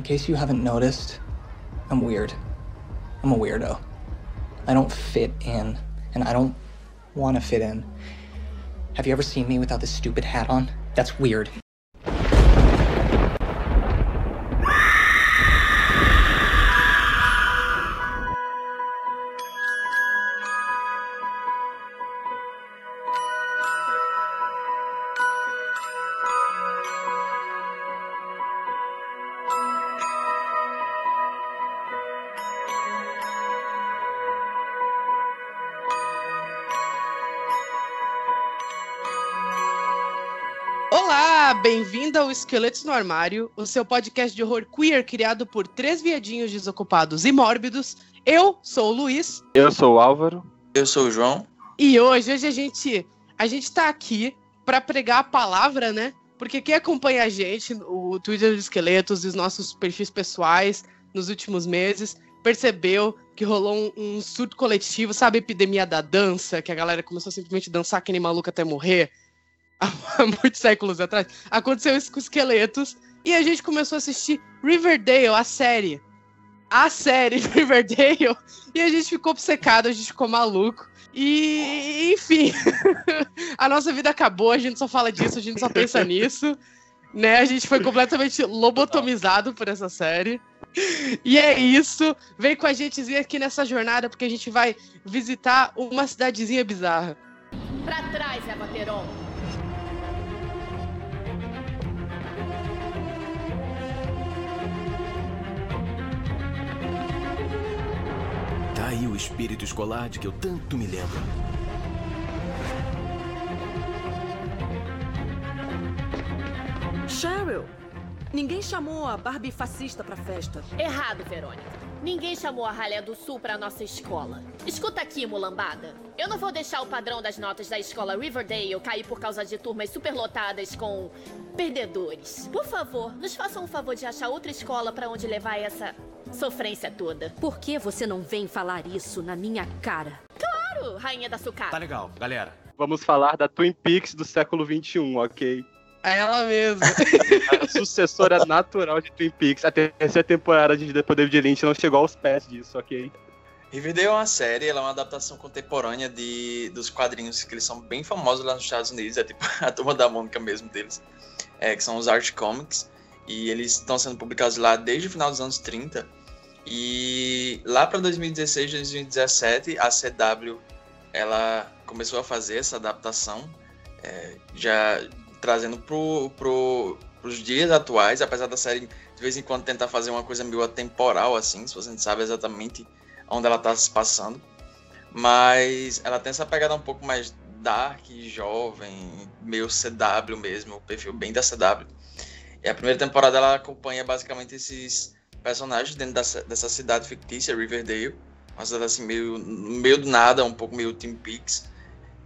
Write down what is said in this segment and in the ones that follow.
In case you haven't noticed, I'm weird. I'm a weirdo. I don't fit in, and I don't want to fit in. Have you ever seen me without this stupid hat on? That's weird. Esqueletos no Armário, o seu podcast de horror queer criado por três viadinhos desocupados e mórbidos. Eu sou o Luiz Eu sou o Álvaro. Eu sou o João. e hoje, hoje a gente a gente tá aqui para pregar a palavra, né? Porque quem acompanha a gente, o Twitter dos Esqueletos e os nossos perfis pessoais nos últimos meses, percebeu que rolou um, um surto coletivo, sabe, a epidemia da dança, que a galera começou simplesmente a dançar que nem maluca até morrer há muitos séculos atrás. Aconteceu isso com esqueletos e a gente começou a assistir Riverdale, a série. A série Riverdale. E a gente ficou obcecado, a gente ficou maluco. E, enfim, a nossa vida acabou, a gente só fala disso, a gente só pensa nisso. Né? A gente foi completamente lobotomizado por essa série. E é isso. Vem com a gente aqui nessa jornada, porque a gente vai visitar uma cidadezinha bizarra. Pra trás, Eva aí o espírito escolar de que eu tanto me lembro. Cheryl, ninguém chamou a Barbie fascista pra festa. Errado, Verônica. Ninguém chamou a Ralé do Sul pra nossa escola. Escuta aqui, mulambada. Eu não vou deixar o padrão das notas da escola Riverdale cair por causa de turmas superlotadas com perdedores. Por favor, nos façam um favor de achar outra escola pra onde levar essa sofrência toda. Por que você não vem falar isso na minha cara? Claro, rainha da sucata. Tá legal, galera. Vamos falar da Twin Peaks do século XXI, ok? É ela mesma. A sucessora natural de Twin Peaks. A terceira temporada de Depois David Lynch não chegou aos pés disso, ok? Riverdale é uma série, ela é uma adaptação contemporânea de, dos quadrinhos que eles são bem famosos lá nos Estados Unidos, é tipo a turma da Mônica mesmo deles, é, que são os Art Comics, e eles estão sendo publicados lá desde o final dos anos 30. E lá para 2016, 2017, a CW ela começou a fazer essa adaptação, é, já trazendo pro, pro, pros dias atuais, apesar da série de vez em quando tentar fazer uma coisa meio atemporal, assim, se você não sabe exatamente onde ela tá se passando. Mas ela tem essa pegada um pouco mais dark, jovem, meio CW mesmo, o perfil bem da CW. E a primeira temporada ela acompanha basicamente esses personagens dentro dessa, dessa cidade fictícia, Riverdale. Uma cidade assim, meio, meio do nada, um pouco meio Twin Peaks.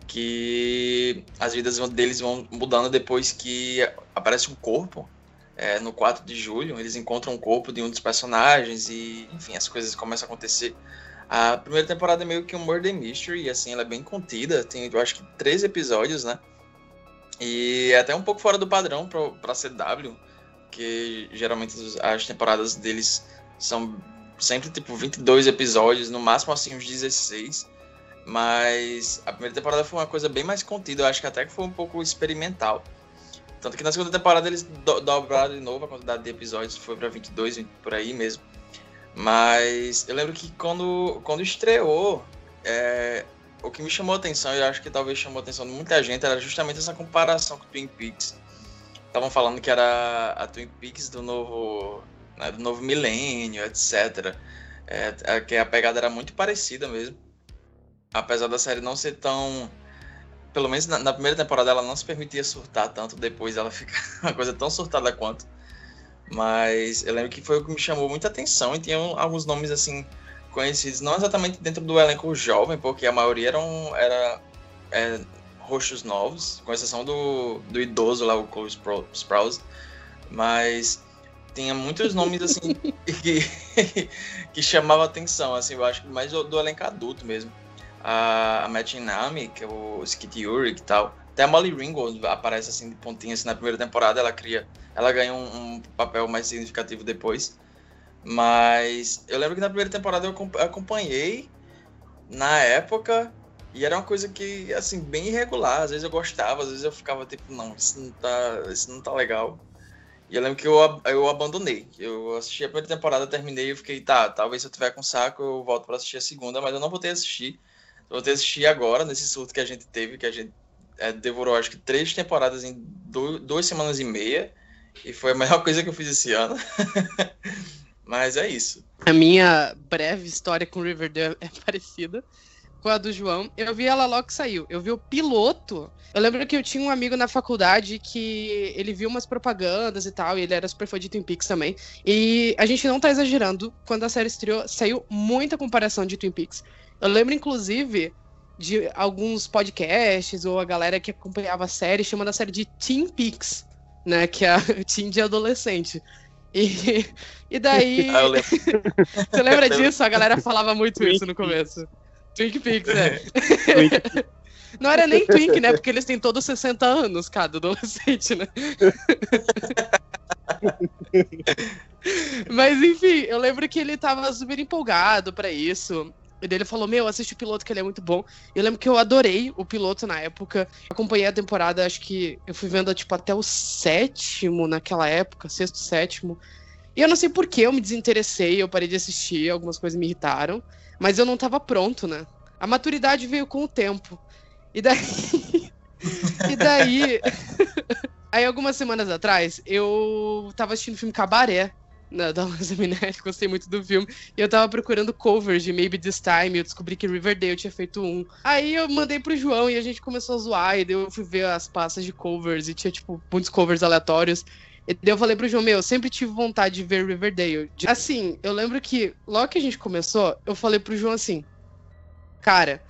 Que as vidas deles vão mudando depois que aparece um corpo. é, no 4 de julho, eles encontram o corpo de um dos personagens e, enfim, as coisas começam a acontecer. A primeira temporada é meio que um murder mystery, assim, ela é bem contida, tem, eu acho que, três episódios, né? E é até um pouco fora do padrão pra, pra CW, que geralmente as temporadas deles são sempre, tipo, 22 episódios, no máximo, assim, uns 16. Mas a primeira temporada foi uma coisa bem mais contida, eu acho que até que foi um pouco experimental. Tanto que na segunda temporada eles do dobraram de novo a quantidade de episódios, foi pra 22, 20 por aí mesmo. Mas eu lembro que quando, quando estreou, é, o que me chamou a atenção, e eu acho que talvez chamou a atenção de muita gente, era justamente essa comparação com Twin Peaks. Estavam falando que era a Twin Peaks do novo, né, do novo milênio, etc. É, é, que a pegada era muito parecida mesmo. Apesar da série não ser tão. Pelo menos na, na primeira temporada ela não se permitia surtar tanto, depois ela fica uma coisa tão surtada quanto. Mas eu lembro que foi o que me chamou muita atenção e tinha alguns nomes assim conhecidos, não exatamente dentro do elenco jovem, porque a maioria eram era, é, rostos novos, com exceção do, do idoso lá, o Cole Spro- Sprouse, mas tinha muitos nomes assim que, que chamavam atenção, assim, eu acho que mais do, do elenco adulto mesmo. A, a Matt Nami, que é o Skit Ulrich e tal, Até a Molly Ringwald aparece assim de pontinha assim, na primeira temporada, ela cria, ela ganha um, um, papel mais significativo depois. Mas eu lembro que na primeira temporada eu acompanhei na época e era uma coisa que assim bem irregular, às vezes eu gostava, às vezes eu ficava tipo, não, isso não tá, isso não tá legal. E eu lembro que eu, eu abandonei. Eu assisti a primeira temporada, terminei e fiquei, tá, talvez se eu tiver com saco eu volto para assistir a segunda, mas eu não vou ter assistir. Eu vou ter assistir agora, nesse surto que a gente teve, que a gente é, devorou acho que três temporadas em duas semanas e meia. E foi a melhor coisa que eu fiz esse ano. mas é isso. A minha breve história com Riverdale é parecida com a do João. Eu vi ela logo que saiu. Eu vi o piloto. Eu lembro que eu tinha um amigo na faculdade que ele viu umas propagandas e tal, e ele era super fã de Twin Peaks também. E a gente não tá exagerando, quando a série estreou, saiu muita comparação de Twin Peaks. Eu lembro, inclusive, de alguns podcasts ou a galera que acompanhava a série chamando a série de Teen Peaks, né? Que é a teen de adolescente. E, e daí. Ah, Você lembra disso? A galera falava muito isso no começo. Twink Peaks, é. Não era nem Twink, né? Porque eles têm todos 60 anos, cada adolescente, né? Mas enfim, eu lembro que ele tava super empolgado para isso. E ele falou: Meu, assiste o piloto que ele é muito bom. Eu lembro que eu adorei o piloto na época. Acompanhei a temporada, acho que eu fui vendo tipo até o sétimo naquela época, sexto, sétimo. E eu não sei por que eu me desinteressei, eu parei de assistir, algumas coisas me irritaram. Mas eu não tava pronto, né? A maturidade veio com o tempo. E daí. e daí. Aí, algumas semanas atrás, eu tava assistindo o filme Cabaré, né, da Luísa Minelli, gostei muito do filme, e eu tava procurando covers de Maybe This Time, eu descobri que Riverdale tinha feito um. Aí eu mandei pro João e a gente começou a zoar, e eu fui ver as pastas de covers, e tinha, tipo, muitos covers aleatórios. E daí eu falei pro João, meu, eu sempre tive vontade de ver Riverdale. Assim, eu lembro que logo que a gente começou, eu falei pro João assim, cara,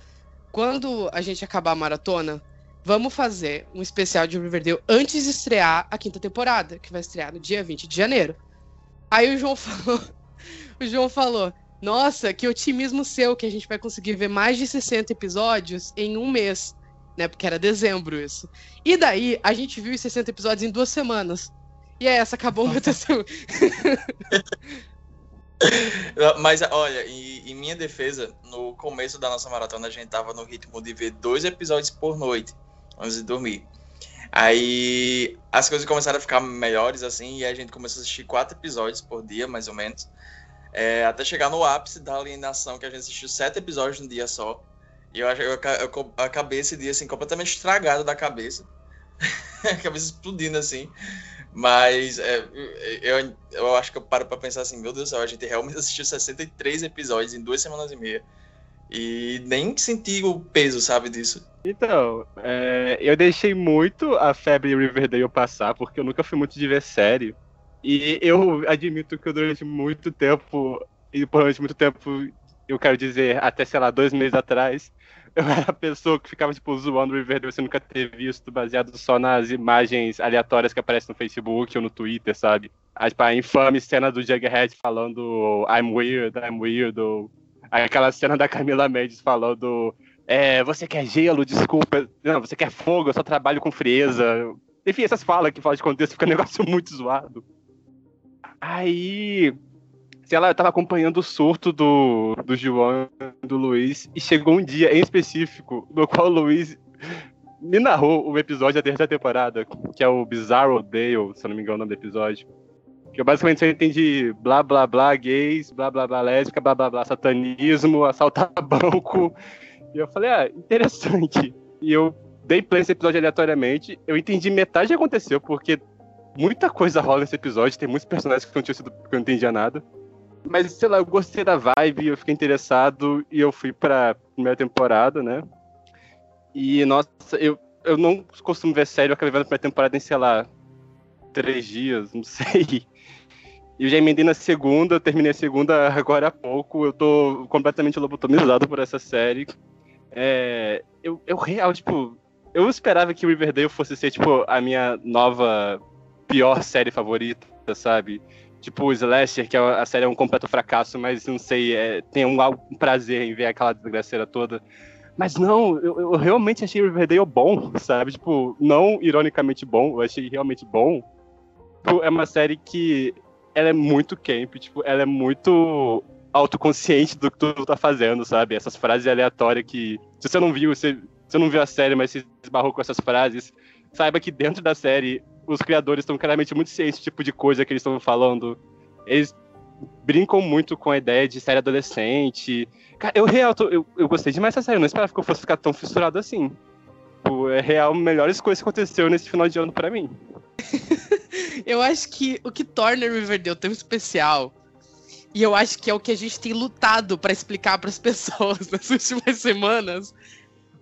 quando a gente acabar a maratona, vamos fazer um especial de Riverdale antes de estrear a quinta temporada, que vai estrear no dia 20 de janeiro. Aí o João falou, o João falou, nossa, que otimismo seu que a gente vai conseguir ver mais de 60 episódios em um mês, né? Porque era dezembro isso. E daí a gente viu os 60 episódios em duas semanas. E é essa, acabou o meu testemunho. Mas olha, em, em, minha defesa, no começo da nossa maratona a gente tava no ritmo de ver dois episódios por noite, antes de dormir. Aí as coisas começaram a ficar melhores assim, e a gente começou a assistir quatro episódios por dia, mais ou menos. É, até chegar no ápice da alienação, que a gente assistiu sete episódios num dia só. E eu, eu, eu acabei esse dia assim, completamente estragado da cabeça. a cabeça explodindo assim. Mas é, eu, eu acho que eu paro pra pensar assim, meu Deus do céu, a gente realmente assistiu 63 episódios em duas semanas e meia. E nem senti o peso, sabe, disso. Então, é, eu deixei muito a febre Riverdale passar, porque eu nunca fui muito de ver série. E eu admito que eu durante muito tempo, e durante muito tempo, eu quero dizer, até, sei lá, dois meses atrás, eu era a pessoa que ficava, tipo, zoando o Riverdale você nunca ter visto, baseado só nas imagens aleatórias que aparecem no Facebook ou no Twitter, sabe? A, tipo, a infame cena do Jughead falando I'm weird, I'm weird, ou aquela cena da Camila Mendes falando é, você quer gelo, desculpa, não, você quer fogo, eu só trabalho com frieza. Enfim, essas falas que falam de contexto fica um negócio muito zoado. Aí, sei lá, eu tava acompanhando o surto do, do João do Luiz, e chegou um dia em específico no qual o Luiz me narrou o episódio da terceira temporada, que é o Bizarro Dale, se eu não me engano o nome do episódio. Que eu basicamente só entendi blá blá blá gays, blá blá blá lésbica, blá blá blá satanismo, assaltar banco. E eu falei, ah, interessante. E eu dei play nesse episódio aleatoriamente. Eu entendi metade do que aconteceu, porque muita coisa rola nesse episódio, tem muitos personagens que não tinham sido que eu não entendia nada. Mas, sei lá, eu gostei da vibe, eu fiquei interessado e eu fui pra primeira temporada, né? E, nossa, eu, eu não costumo ver série, eu acabei vendo a primeira temporada em, sei lá, três dias, não sei. Eu já emendei na segunda, terminei a segunda agora há pouco. Eu tô completamente lobotomizado por essa série. É, eu, eu real, tipo, eu esperava que Riverdale fosse ser, tipo, a minha nova pior série favorita, sabe? Tipo, Slasher, que é a série é um completo fracasso, mas não sei, é, tem um, um prazer em ver aquela desgraceira toda. Mas não, eu, eu realmente achei Riverdale bom, sabe? Tipo, não ironicamente bom, eu achei realmente bom. Tipo, é uma série que ela é muito camp, tipo, ela é muito autoconsciente do que tu tá fazendo, sabe? Essas frases aleatórias que, se você não viu, você, você não viu a série, mas se esbarrou com essas frases, saiba que dentro da série os criadores estão claramente muito cientes do tipo de coisa que eles estão falando. Eles brincam muito com a ideia de série adolescente. Cara, eu real, eu, eu gostei demais dessa série, eu não esperava que eu fosse ficar tão fissurado assim. É real, melhores coisas que aconteceu nesse final de ano para mim. eu acho que o que torna Riverdale tão especial, e eu acho que é o que a gente tem lutado para explicar para as pessoas nas últimas semanas,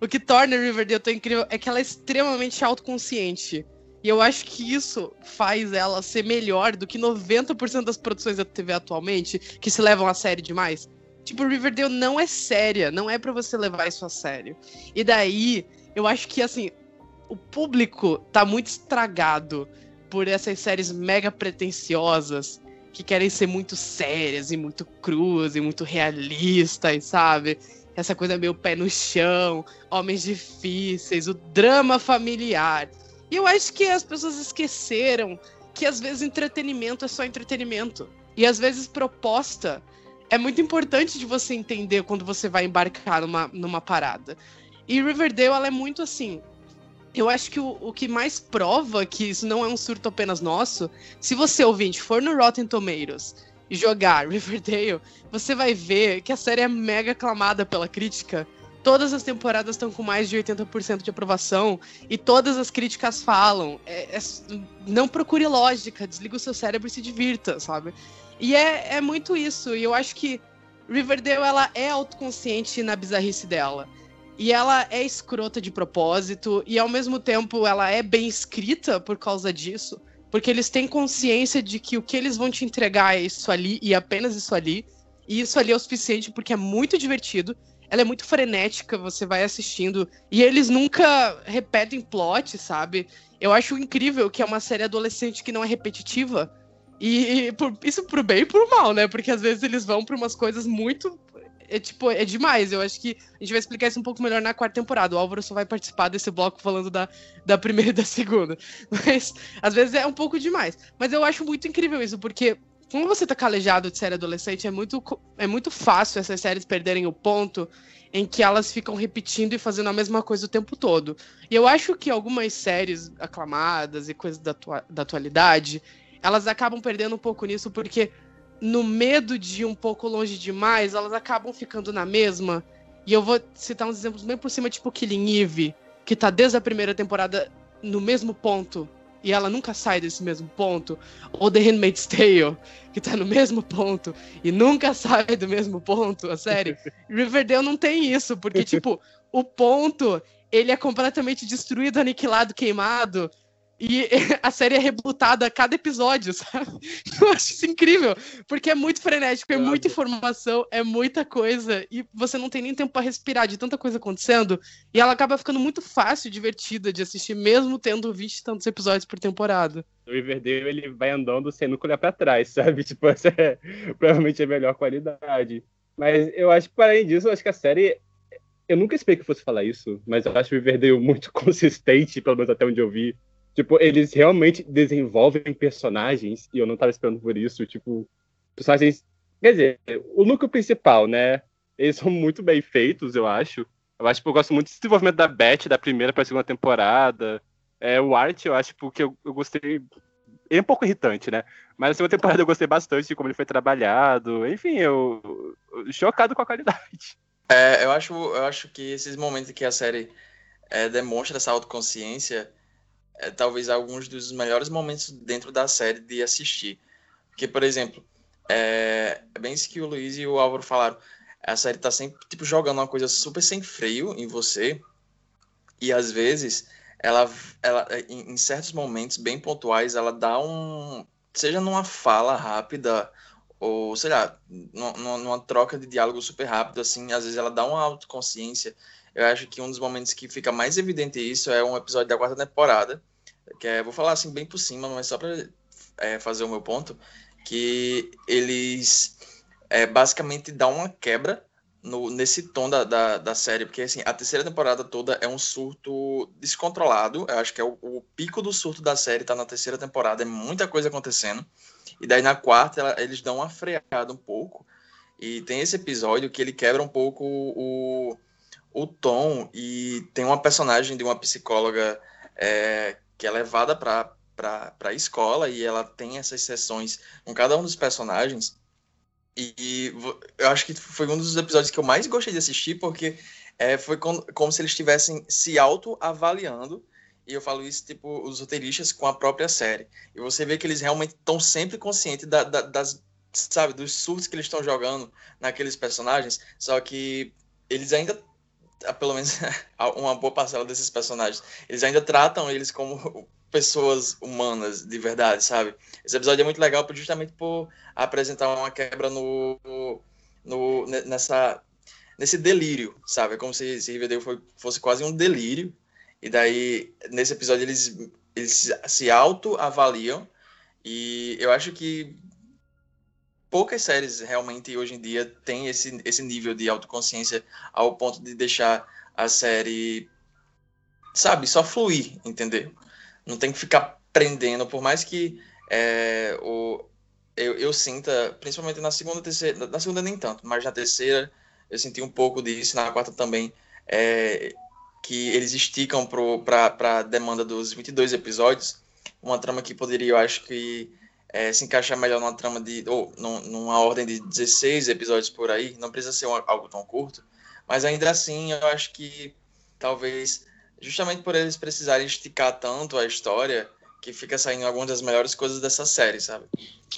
o que torna Riverdale tão incrível é que ela é extremamente autoconsciente. E eu acho que isso faz ela ser melhor do que 90% das produções da TV atualmente, que se levam a sério demais. Tipo, Riverdale não é séria, não é para você levar isso a sério. E daí, eu acho que, assim, o público tá muito estragado por essas séries mega pretensiosas que querem ser muito sérias e muito cruas e muito realistas, sabe? Essa coisa meio pé no chão, homens difíceis, o drama familiar. E eu acho que as pessoas esqueceram que às vezes entretenimento é só entretenimento. E às vezes proposta é muito importante de você entender quando você vai embarcar numa, numa parada. E Riverdale, ela é muito assim. Eu acho que o, o que mais prova que isso não é um surto apenas nosso, se você ouvinte for no Rotten Tomatoes e jogar Riverdale, você vai ver que a série é mega aclamada pela crítica Todas as temporadas estão com mais de 80% de aprovação e todas as críticas falam. É, é, não procure lógica, desliga o seu cérebro e se divirta, sabe? E é, é muito isso. E eu acho que Riverdale ela é autoconsciente na bizarrice dela. E ela é escrota de propósito, e ao mesmo tempo ela é bem escrita por causa disso. Porque eles têm consciência de que o que eles vão te entregar é isso ali e apenas isso ali. E isso ali é o suficiente porque é muito divertido ela é muito frenética, você vai assistindo. E eles nunca repetem plot, sabe? Eu acho incrível que é uma série adolescente que não é repetitiva. E, e por, isso pro bem e pro mal, né? Porque às vezes eles vão pra umas coisas muito. É tipo, é demais. Eu acho que a gente vai explicar isso um pouco melhor na quarta temporada. O Álvaro só vai participar desse bloco falando da, da primeira e da segunda. Mas às vezes é um pouco demais. Mas eu acho muito incrível isso, porque como você tá calejado de série adolescente, é muito, é muito fácil essas séries perderem o ponto em que elas ficam repetindo e fazendo a mesma coisa o tempo todo. E eu acho que algumas séries aclamadas e coisas da, da atualidade, elas acabam perdendo um pouco nisso, porque no medo de ir um pouco longe demais, elas acabam ficando na mesma. E eu vou citar uns exemplos bem por cima, tipo Killing Eve, que tá desde a primeira temporada no mesmo ponto e ela nunca sai desse mesmo ponto, ou The Handmaid's Tale, que tá no mesmo ponto e nunca sai do mesmo ponto, a série. Riverdale não tem isso, porque, tipo, o ponto, ele é completamente destruído, aniquilado, queimado, e a série é rebutada a cada episódio, sabe? Eu acho isso incrível, porque é muito frenético, é muita informação, é muita coisa, e você não tem nem tempo para respirar de tanta coisa acontecendo, e ela acaba ficando muito fácil, divertida de assistir, mesmo tendo 20 e tantos episódios por temporada. O Riverdale, ele vai andando sem nunca olhar pra trás, sabe? Tipo, essa é provavelmente a melhor qualidade. Mas eu acho que, além disso, eu acho que a série eu nunca esperei que fosse falar isso, mas eu acho o Riverdale muito consistente, pelo menos até onde eu vi. Tipo, eles realmente desenvolvem personagens, e eu não tava esperando por isso, tipo, personagens. Quer dizer, o núcleo principal, né? Eles são muito bem feitos, eu acho. Eu acho que eu gosto muito do desenvolvimento da Beth, da primeira pra segunda temporada. É, o Art, eu acho que eu, eu gostei. é um pouco irritante, né? Mas a segunda temporada eu gostei bastante de como ele foi trabalhado. Enfim, eu chocado com a qualidade. É, eu acho, eu acho que esses momentos que a série é, demonstra essa autoconsciência é, talvez alguns dos melhores momentos dentro da série de assistir. Porque, por exemplo, é, é bem isso que o Luiz e o Álvaro falaram. A série tá sempre tipo, jogando uma coisa super sem freio em você. E às vezes, ela, ela em, em certos momentos bem pontuais, ela dá um. Seja numa fala rápida, ou sei lá, numa, numa troca de diálogo super rápido, assim, às vezes ela dá uma autoconsciência eu acho que um dos momentos que fica mais evidente isso é um episódio da quarta temporada, que é, vou falar assim bem por cima, mas só para é, fazer o meu ponto, que eles é, basicamente dão uma quebra no, nesse tom da, da, da, série, porque assim, a terceira temporada toda é um surto descontrolado. Eu acho que é o, o, pico do surto da série tá na terceira temporada, é muita coisa acontecendo. E daí na quarta ela, eles dão uma freada um pouco. E tem esse episódio que ele quebra um pouco o, o tom e tem uma personagem de uma psicóloga é, que é levada para para a escola e ela tem essas sessões com cada um dos personagens. E, e, eu acho que foi um dos episódios que eu mais gostei de assistir, porque é, foi com, como se eles estivessem se auto-avaliando. E eu falo isso, tipo, os roteiristas com a própria série. E você vê que eles realmente estão sempre conscientes da, da, das, sabe, dos surtos que eles estão jogando naqueles personagens. Só que eles ainda pelo menos uma boa parcela desses personagens, eles ainda tratam eles como pessoas humanas de verdade, sabe? Esse episódio é muito legal justamente por apresentar uma quebra no, no nessa nesse delírio, sabe? É como se, se Riverdale foi, fosse quase um delírio. E daí nesse episódio eles eles se auto-avaliam e eu acho que poucas séries realmente hoje em dia têm esse, esse nível de autoconsciência ao ponto de deixar a série, sabe, só fluir, entender? não tem que ficar prendendo, por mais que é, o, eu, eu sinta, principalmente na segunda, terceira, na segunda nem tanto, mas na terceira eu senti um pouco disso, na quarta também, é, que eles esticam para a demanda dos 22 episódios, uma trama que poderia, eu acho que, é, se encaixar melhor numa trama de, ou numa ordem de 16 episódios por aí, não precisa ser um, algo tão curto, mas ainda assim eu acho que talvez justamente por eles precisarem esticar tanto a história que fica saindo algumas das melhores coisas dessa série, sabe?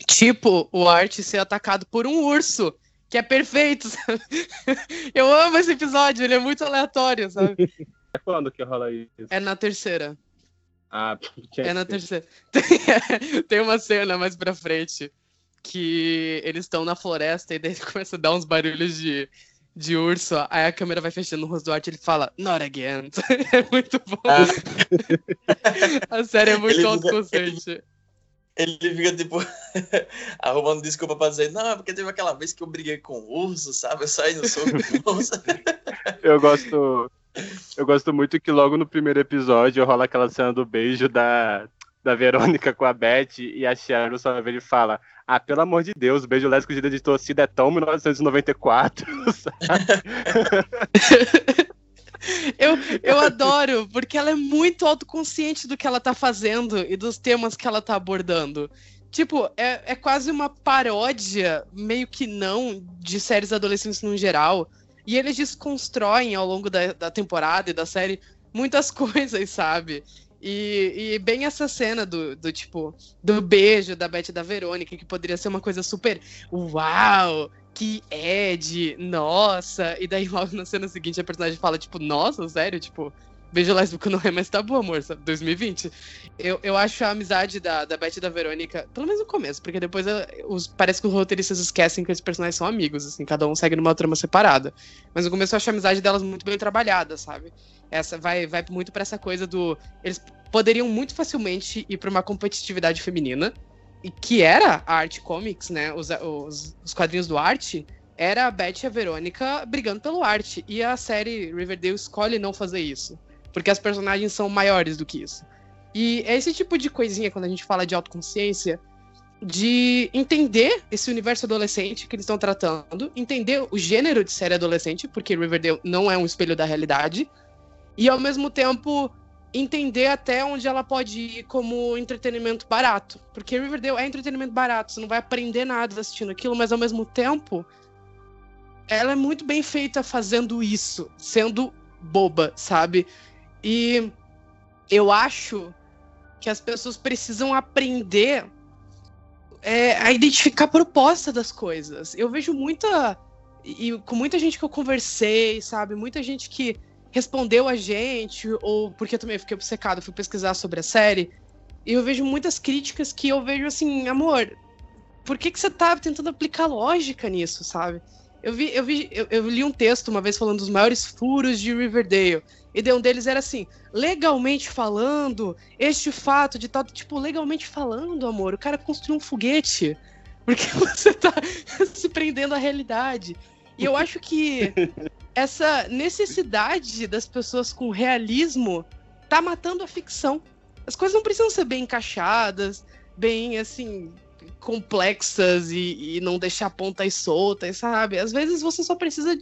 Tipo, o Art ser atacado por um urso, que é perfeito, sabe? Eu amo esse episódio, ele é muito aleatório, sabe? É quando que rola isso? É na terceira. Ah, é na terceira. Tem, tem uma cena mais pra frente que eles estão na floresta e daí começa a dar uns barulhos de de urso, aí a câmera vai fechando no rosto do Art e ele fala, not again. é muito bom. Ah. a série é muito autoconsciente. Ele, ele fica, tipo, arrumando desculpa pra dizer, não, é porque teve aquela vez que eu briguei com o urso, sabe? Eu saí no soco com o urso. eu gosto. Eu gosto muito que logo no primeiro episódio rola aquela cena do beijo da, da Verônica com a Beth e a Sharon só vê ele fala: ah, pelo amor de Deus, o beijo lésbico de torcida é tão 1994, eu, eu adoro, porque ela é muito autoconsciente do que ela tá fazendo e dos temas que ela tá abordando. Tipo, é, é quase uma paródia, meio que não, de séries adolescentes no geral. E eles desconstroem ao longo da, da temporada e da série muitas coisas, sabe? E, e, bem essa cena do, do tipo, do beijo da Beth e da Verônica, que poderia ser uma coisa super uau, que Ed, nossa. E daí logo na cena seguinte a personagem fala, tipo, nossa, sério? Tipo, beijo lésbico não é mais tabu, amor, sabe? 2020. Eu, eu acho a amizade da, da Beth e da Verônica, pelo menos no começo, porque depois os, parece que os roteiristas esquecem que esses personagens são amigos, assim, cada um segue numa trama separada. Mas no começo eu acho a amizade delas muito bem trabalhada, sabe? essa vai, vai muito para essa coisa do. Eles poderiam muito facilmente ir para uma competitividade feminina, e que era a Art Comics, né? Os, os, os quadrinhos do Art, era a Beth e a Verônica brigando pelo arte. E a série Riverdale escolhe não fazer isso. Porque as personagens são maiores do que isso. E é esse tipo de coisinha, quando a gente fala de autoconsciência, de entender esse universo adolescente que eles estão tratando, entender o gênero de série adolescente, porque Riverdale não é um espelho da realidade, e ao mesmo tempo entender até onde ela pode ir como entretenimento barato. Porque Riverdale é entretenimento barato, você não vai aprender nada assistindo aquilo, mas ao mesmo tempo ela é muito bem feita fazendo isso, sendo boba, sabe? E eu acho que as pessoas precisam aprender é, a identificar a proposta das coisas. Eu vejo muita. E com muita gente que eu conversei, sabe? Muita gente que respondeu a gente, ou porque eu também fiquei obcecado, fui pesquisar sobre a série, e eu vejo muitas críticas que eu vejo assim, amor, por que, que você tá tentando aplicar lógica nisso, sabe? Eu vi, eu vi, eu, eu li um texto uma vez falando dos maiores furos de Riverdale. E um deles era assim, legalmente falando, este fato de tal, tipo, legalmente falando, amor, o cara construiu um foguete. Porque você tá se prendendo à realidade. E eu acho que essa necessidade das pessoas com realismo tá matando a ficção. As coisas não precisam ser bem encaixadas, bem assim, complexas e, e não deixar pontas soltas, sabe? Às vezes você só precisa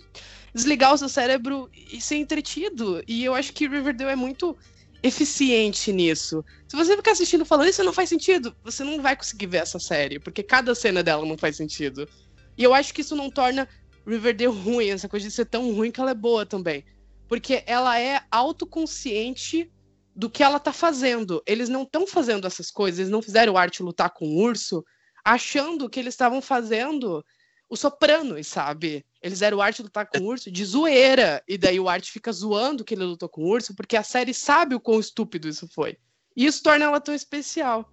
desligar o seu cérebro e ser entretido. E eu acho que Riverdale é muito eficiente nisso. Se você ficar assistindo falando isso não faz sentido, você não vai conseguir ver essa série, porque cada cena dela não faz sentido. E eu acho que isso não torna Riverdale ruim, essa coisa de ser tão ruim que ela é boa também. Porque ela é autoconsciente do que ela tá fazendo. Eles não estão fazendo essas coisas, eles não fizeram Arte lutar com o urso achando que eles estavam fazendo o Sopranos, sabe? Eles eram o Arte lutar com o urso de zoeira. E daí o Arte fica zoando que ele lutou com o urso, porque a série sabe o quão estúpido isso foi. E isso torna ela tão especial.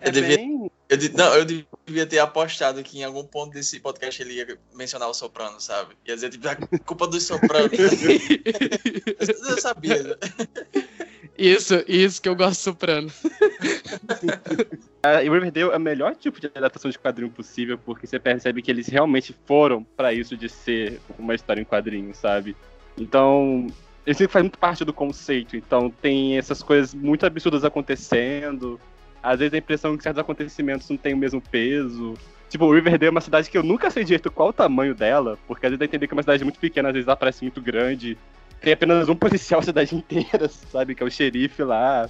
Eu devia, eu, não, eu devia ter apostado que em algum ponto desse podcast ele ia mencionar o Soprano, sabe? Ia dizer, tipo, a culpa dos Sopranos. eu, eu sabia. Né? Isso, isso que eu gosto Soprano. A Riverdale é o melhor tipo de adaptação de quadrinho possível, porque você percebe que eles realmente foram para isso de ser uma história em quadrinho, sabe? Então, ele faz muito parte do conceito, então tem essas coisas muito absurdas acontecendo, às vezes a impressão que certos acontecimentos não têm o mesmo peso. Tipo, Riverdale é uma cidade que eu nunca sei direito qual o tamanho dela, porque às vezes dá a entender que é uma cidade muito pequena, às vezes ela parece muito grande. Tem apenas um policial a cidade inteira, sabe? Que é o xerife lá.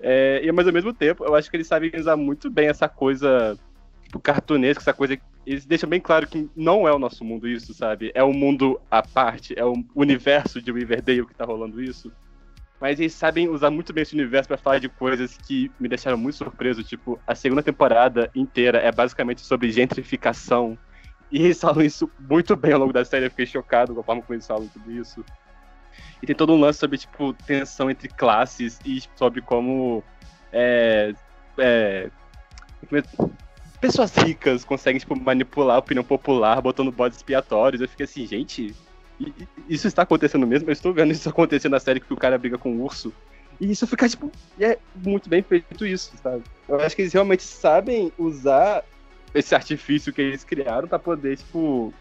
É, mas ao mesmo tempo, eu acho que eles sabem usar muito bem essa coisa tipo, cartunesca, essa coisa. Eles deixam bem claro que não é o nosso mundo isso, sabe? É um mundo à parte, é o universo de Riverdale que tá rolando isso. Mas eles sabem usar muito bem esse universo para falar de coisas que me deixaram muito surpreso. Tipo, a segunda temporada inteira é basicamente sobre gentrificação. E eles falam isso muito bem ao longo da série. Eu fiquei chocado com a forma como eles falam tudo isso. E tem todo um lance sobre, tipo, tensão entre classes e sobre como. É, é, pessoas ricas conseguem, tipo, manipular a opinião popular botando bodes expiatórios. Eu fiquei assim, gente, isso está acontecendo mesmo? Eu estou vendo isso acontecer na série que o cara briga com o urso. E isso fica, tipo, é muito bem feito isso, sabe? Eu acho que eles realmente sabem usar esse artifício que eles criaram para poder, tipo,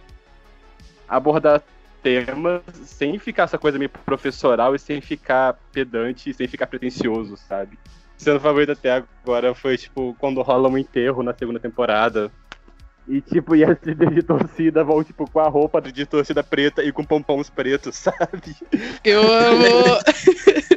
abordar temas sem ficar essa coisa meio professoral e sem ficar pedante e sem ficar pretencioso, sabe? Sendo favorito até agora foi, tipo, quando rola um enterro na segunda temporada. E, tipo, e as líderes de torcida vão, tipo, com a roupa de torcida preta e com pompons pretos, sabe? Eu amo!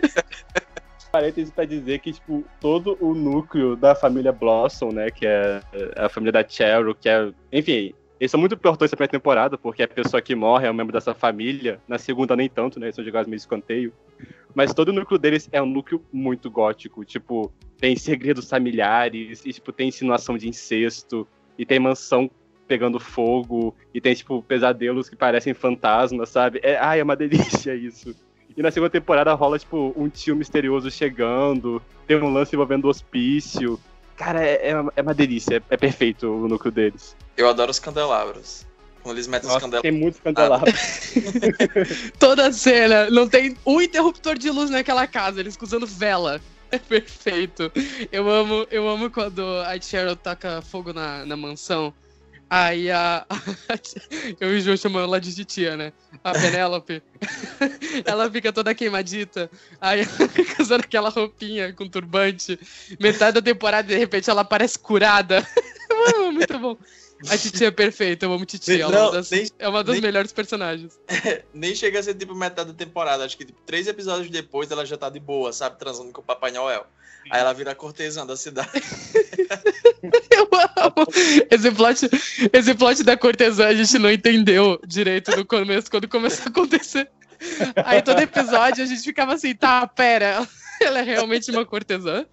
Parênteses pra dizer que, tipo, todo o núcleo da família Blossom, né, que é a família da Cheryl, que é... Enfim, eles são muito importantes na primeira temporada, porque a pessoa que morre é um membro dessa família. Na segunda, nem tanto, né? Eles são jogados meio escanteio. Mas todo o núcleo deles é um núcleo muito gótico. Tipo, tem segredos familiares, e, tipo, tem insinuação de incesto e tem mansão pegando fogo, e tem, tipo, pesadelos que parecem fantasmas, sabe? É, ai, é uma delícia isso. E na segunda temporada rola, tipo, um tio misterioso chegando, tem um lance envolvendo o hospício. Cara, é, é, é uma delícia, é, é, perfeito o núcleo deles. Eu adoro os candelabros. Quando eles metem Nossa, os candelabros. Tem muitos candelabros. Toda cena, não tem um interruptor de luz naquela casa, eles usando vela. É perfeito. Eu amo, eu amo quando a Cheryl taca fogo na, na mansão. Aí a. Eu e o João chamando ela de titia, né? A Penélope. ela fica toda queimadita. Aí ela fica usando aquela roupinha com turbante. Metade da temporada, de repente, ela parece curada. Muito bom. A Titi é perfeita, eu amo Titi. Não, é uma das, nem, é uma das nem, melhores personagens. nem chega a ser tipo metade da temporada. Acho que tipo, três episódios depois ela já tá de boa, sabe? Transando com o Papai Noel. Aí ela vira cortesã da cidade. eu amo. Esse plot, esse plot da cortesã a gente não entendeu direito no começo, quando começou a acontecer. Aí todo episódio a gente ficava assim, tá, pera. ela é realmente uma cortesã.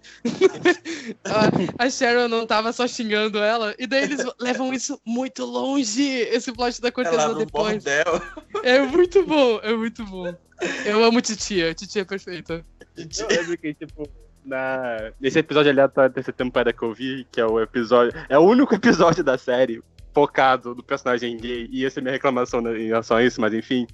a, Sharon não tava só xingando ela. E daí eles levam isso muito longe, esse plot da cortesã ela depois. Bordel. É muito bom, é muito bom. Eu amo Titia, Titia é perfeita. Eu lembro que, tipo, na... nesse episódio aleatório dessa temporada que eu vi, que é o episódio. É o único episódio da série focado no personagem gay, e essa é minha reclamação em relação a isso, mas enfim.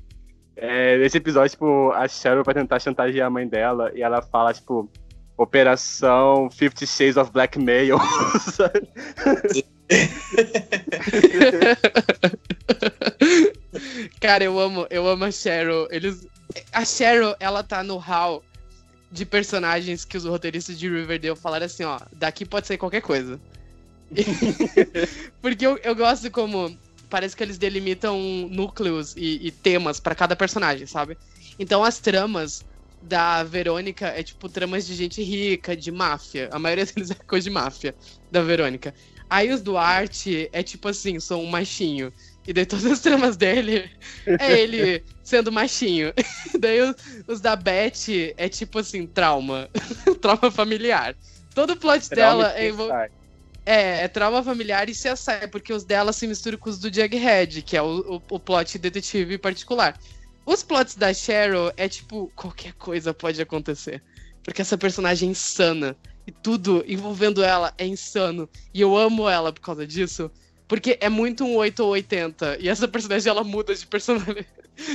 É, nesse episódio, tipo, a Cheryl vai tentar chantagear a mãe dela e ela fala, tipo, Operação Fifty Shades of Blackmail. Cara, eu amo, eu amo a Cheryl. Eles, a Cheryl, ela tá no hall de personagens que os roteiristas de Riverdale falaram assim, ó, daqui pode ser qualquer coisa. Porque eu, eu gosto como parece que eles delimitam núcleos e, e temas para cada personagem, sabe? Então as tramas da Verônica é tipo tramas de gente rica, de máfia. A maioria deles é coisa de máfia da Verônica. Aí os do Arte é tipo assim, sou um machinho. E daí todas as tramas dele é ele sendo machinho. daí os, os, da Beth é tipo assim, trauma. trauma familiar. Todo o plot trauma dela é, é, é trauma familiar e CSI, porque os dela se misturam com os do Jughead, que é o, o, o plot detetive particular. Os plots da Cheryl é tipo, qualquer coisa pode acontecer. Porque essa personagem é insana. E tudo envolvendo ela é insano. E eu amo ela por causa disso. Porque é muito um 8 ou 80. E essa personagem ela muda de, personalidade,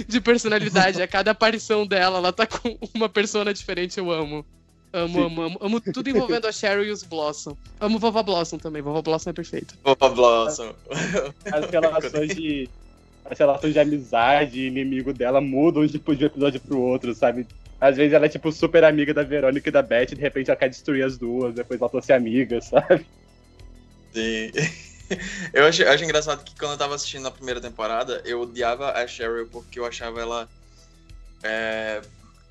de personalidade. A cada aparição dela, ela tá com uma persona diferente. Eu amo. Amo, amo, amo, amo. tudo envolvendo a Cheryl e os Blossom. Amo Vovó Blossom também. Vovó Blossom é perfeita. Vovó Blossom. As relações de. As relações de amizade e inimigo dela mudam tipo, de um episódio pro outro, sabe? Às vezes ela é tipo super amiga da Verônica e da Beth, e de repente ela quer destruir as duas, depois voltam a ser amigas, sabe? Sim. Eu acho, acho engraçado que quando eu tava assistindo a primeira temporada, eu odiava a Cheryl porque eu achava ela. É,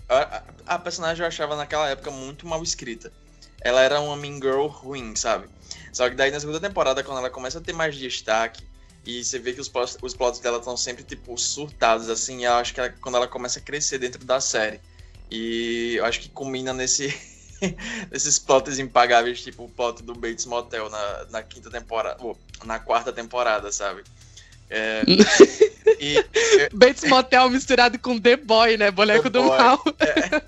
a, a, personagem eu achava naquela época muito mal escrita. Ela era uma mean girl ruim, sabe? Só que daí na segunda temporada, quando ela começa a ter mais destaque, e você vê que os os plots dela estão sempre, tipo, surtados, assim, eu acho que ela, quando ela começa a crescer dentro da série. E eu acho que combina nesse, nesses plots impagáveis, tipo o plot do Bates Motel na, na quinta temporada, ou, na quarta temporada, sabe? É, e, Bates Motel misturado com The Boy, né? Boneco do Boy. mal. É.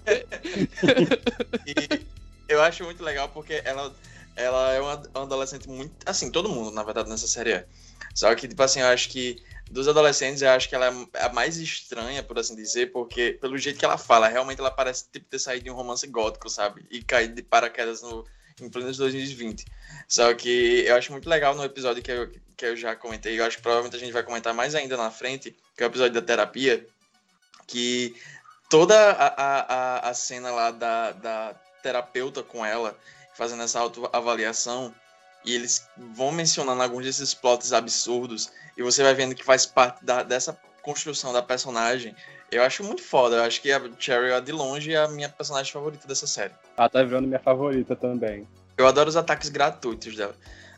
e eu acho muito legal porque ela, ela é uma, uma adolescente muito. Assim, todo mundo, na verdade, nessa série é. Só que, tipo assim, eu acho que dos adolescentes, eu acho que ela é a mais estranha, por assim dizer, porque pelo jeito que ela fala, realmente ela parece tipo, ter saído de um romance gótico, sabe? E caído de paraquedas no, em plenos 2020. Só que eu acho muito legal no episódio que eu, que eu já comentei, eu acho que provavelmente a gente vai comentar mais ainda na frente, que é o episódio da terapia, que toda a, a, a cena lá da, da terapeuta com ela, fazendo essa autoavaliação, e eles vão mencionando alguns desses plots absurdos, e você vai vendo que faz parte da, dessa construção da personagem. Eu acho muito foda. Eu acho que a Cherry, de longe, é a minha personagem favorita dessa série. Ela tá virando minha favorita também. Eu adoro os ataques gratuitos dela.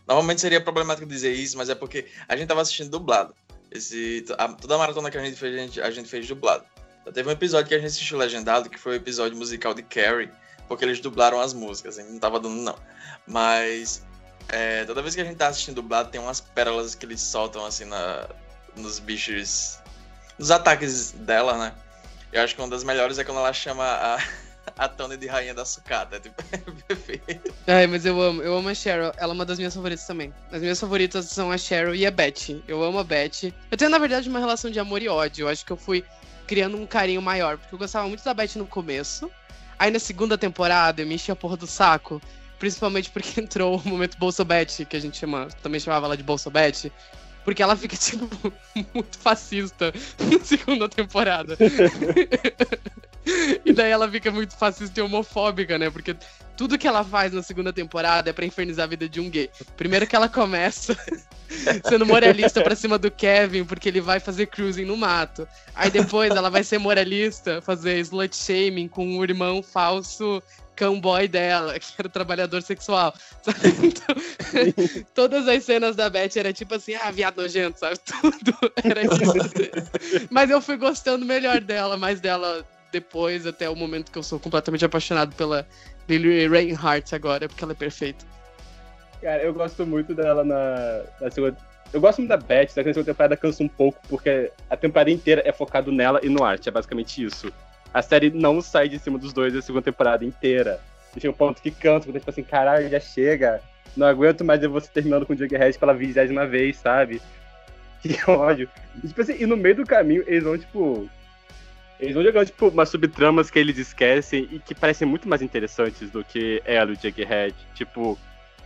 Normalmente seria problemático dizer isso, mas é porque a gente tava assistindo dublado. Esse, a, toda a maratona que a gente fez, a gente, a gente fez dublado. Já teve um episódio que a gente assistiu legendado, que foi o episódio musical de Carrie, porque eles dublaram as músicas, a gente não tava dando não. Mas é, toda vez que a gente tá assistindo dublado, tem umas pérolas que eles soltam assim na, nos bichos. Nos ataques dela, né? Eu acho que uma das melhores é quando ela chama a, a Tony de rainha da sucata. Tipo, é perfeito. Ai, mas eu amo, eu amo a Cheryl. Ela é uma das minhas favoritas também. As minhas favoritas são a Cheryl e a Beth. Eu amo a Beth. Eu tenho, na verdade, uma relação de amor e ódio. Eu acho que eu fui criando um carinho maior, porque eu gostava muito da Beth no começo. Aí na segunda temporada eu me enchi a porra do saco. Principalmente porque entrou o momento Bolsobet, que a gente chama, também chamava ela de Bolsobet. Porque ela fica, tipo, muito fascista na segunda temporada. e daí ela fica muito fascista e homofóbica, né? Porque tudo que ela faz na segunda temporada é pra infernizar a vida de um gay. Primeiro que ela começa sendo moralista pra cima do Kevin, porque ele vai fazer cruising no mato. Aí depois ela vai ser moralista, fazer slut shaming com um irmão falso camboy dela, que era o trabalhador sexual. Então, todas as cenas da Beth era tipo assim, ah, viado nojento, sabe? Tudo era isso. Mas eu fui gostando melhor dela, mais dela depois, até o momento que eu sou completamente apaixonado pela Lily Reinhardt agora, porque ela é perfeita. Cara, eu gosto muito dela na, na segunda. Eu gosto muito da Beth, só que na segunda temporada cansa um pouco, porque a temporada inteira é focado nela e no arte, é basicamente isso a série não sai de cima dos dois a segunda temporada inteira. Chega um ponto que canto, tipo assim, caralho, já chega. Não aguento mais ver você terminando com o Jughead pela vigésima vez, sabe? Que ódio. E, tipo assim, e no meio do caminho, eles vão, tipo. Eles vão jogando, tipo, umas subtramas que eles esquecem e que parecem muito mais interessantes do que ela o Jughead. Tipo,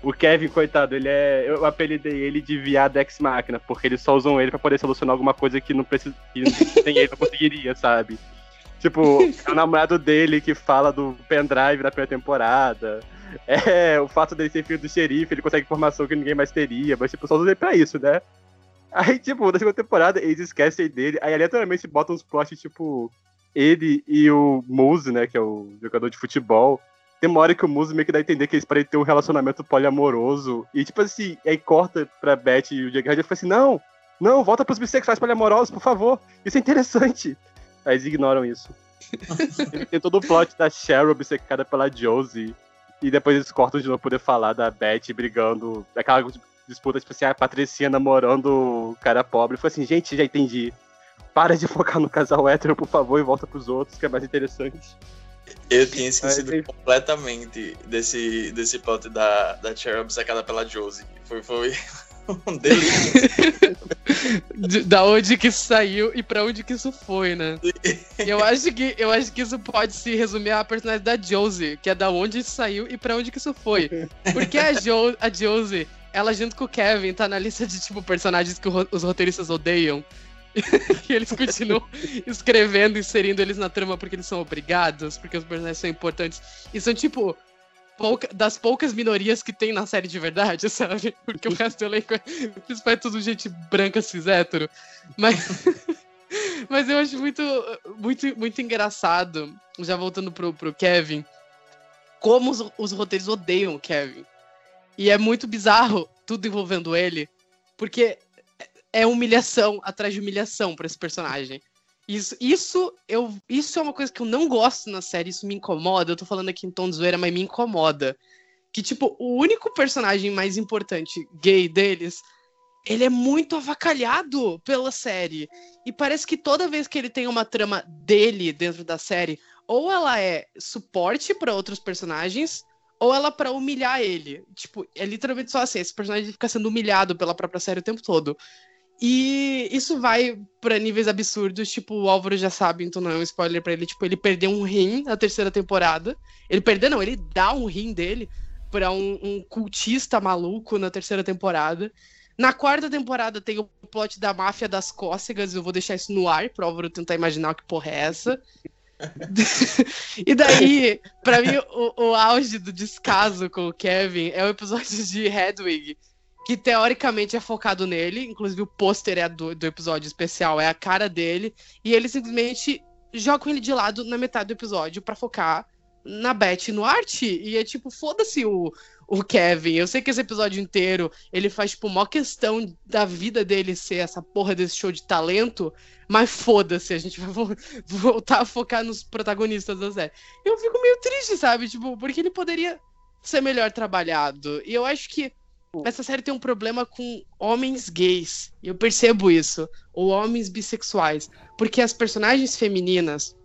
O Kevin, coitado, ele é. Eu apelidei ele de viado ex-máquina, porque eles só usam ele pra poder solucionar alguma coisa que não precisa. que sem ele não conseguiria, sabe? Tipo, é o namorado dele que fala do pendrive na primeira temporada. É, o fato dele ser filho do xerife, ele consegue informação que ninguém mais teria, mas tipo, só usa ele pra isso, né? Aí, tipo, na segunda temporada, eles esquecem dele, aí aleatoriamente botam uns plots, tipo, ele e o Muse, né, que é o jogador de futebol, tem uma hora que o Muse meio que dá a entender que eles podem ter um relacionamento poliamoroso. E tipo assim, aí corta pra Beth e o Jughead e fica assim, não, não, volta pros bissexuais poliamorosos, por favor. Isso é interessante. Eles ignoram isso. tem todo o plot da Cheryl obcecada pela Josie. E depois eles cortam de novo poder falar da Beth brigando. Aquela disputa, tipo assim, a Patricinha namorando o cara pobre. Foi assim, gente, já entendi. Para de focar no casal hétero, por favor, e volta pros outros, que é mais interessante. Eu tinha esquecido Mas, completamente desse, desse plot da, da Cheryl obcecada pela Josie. Foi, foi delírio. da onde que isso saiu e pra onde que isso foi, né? eu acho que, eu acho que isso pode se resumir à personagem da Josie, que é da onde isso saiu e pra onde que isso foi. Porque a, jo, a Josie, ela junto com o Kevin, tá na lista de, tipo, personagens que os roteiristas odeiam. e eles continuam escrevendo, inserindo eles na trama porque eles são obrigados, porque os personagens são importantes. E são, tipo, pouca, das poucas minorias que tem na série de verdade, sabe? Porque o resto do elenco é, é tudo gente branca cis hétero. Mas. Mas eu acho muito, muito, muito engraçado, já voltando pro, pro Kevin, como os, os roteiros odeiam o Kevin. E é muito bizarro tudo envolvendo ele, porque é humilhação atrás de humilhação para esse personagem. Isso, isso, eu, isso é uma coisa que eu não gosto na série, isso me incomoda. Eu tô falando aqui em tom de zoeira, mas me incomoda. Que, tipo, o único personagem mais importante gay deles, ele é muito avacalhado pela série. E parece que toda vez que ele tem uma trama dele dentro da série, ou ela é suporte para outros personagens, ou ela para humilhar ele. Tipo, é literalmente só assim, esse personagem fica sendo humilhado pela própria série o tempo todo. E isso vai para níveis absurdos, tipo, o Álvaro já sabe, então não é um spoiler para ele, tipo, ele perdeu um rim na terceira temporada. Ele perdeu, não, ele dá um rim dele para um, um, cultista maluco na terceira temporada. Na quarta temporada tem o plot da máfia das cócegas, eu vou deixar isso no ar pro Álvaro tentar imaginar que porra é essa. e daí, para mim, o, o auge do descaso com o Kevin é o episódio de Hedwig, que teoricamente é focado nele, inclusive o pôster é do, do episódio especial, é a cara dele, e ele simplesmente joga ele de lado na metade do episódio para focar na Beth no arte. E é tipo, foda-se o, o Kevin. Eu sei que esse episódio inteiro ele faz, tipo, uma questão da vida dele ser essa porra desse show de talento, mas foda-se, a gente vai voltar a focar nos protagonistas da série. Eu fico meio triste, sabe? Tipo, porque ele poderia ser melhor trabalhado. E eu acho que essa série tem um problema com homens gays. Eu percebo isso. Ou homens bissexuais. Porque as personagens femininas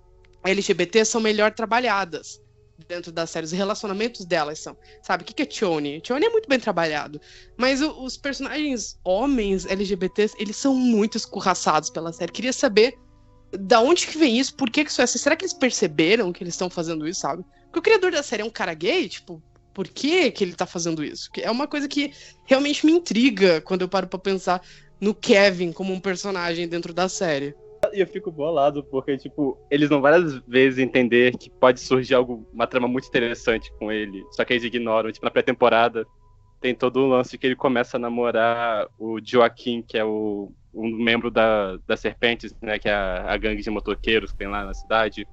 LGBT são melhor trabalhadas dentro da série. Os relacionamentos delas são. Sabe? O que, que é Choni? Choni é muito bem trabalhado. Mas o, os personagens homens LGBTs, eles são muito escorraçados pela série. Queria saber da onde que vem isso, por que, que isso é assim? Será que eles perceberam que eles estão fazendo isso, sabe? Porque o criador da série é um cara gay, tipo, por que, que ele tá fazendo isso? É uma coisa que realmente me intriga quando eu paro pra pensar no Kevin como um personagem dentro da série. E eu fico bolado, porque, tipo, eles vão várias vezes entender que pode surgir algo, uma trama muito interessante com ele, só que eles ignoram. Tipo, na pré-temporada, tem todo o lance que ele começa a namorar o Joaquim, que é o, um membro da, das Serpentes, né, que é a, a gangue de motoqueiros que tem lá na cidade.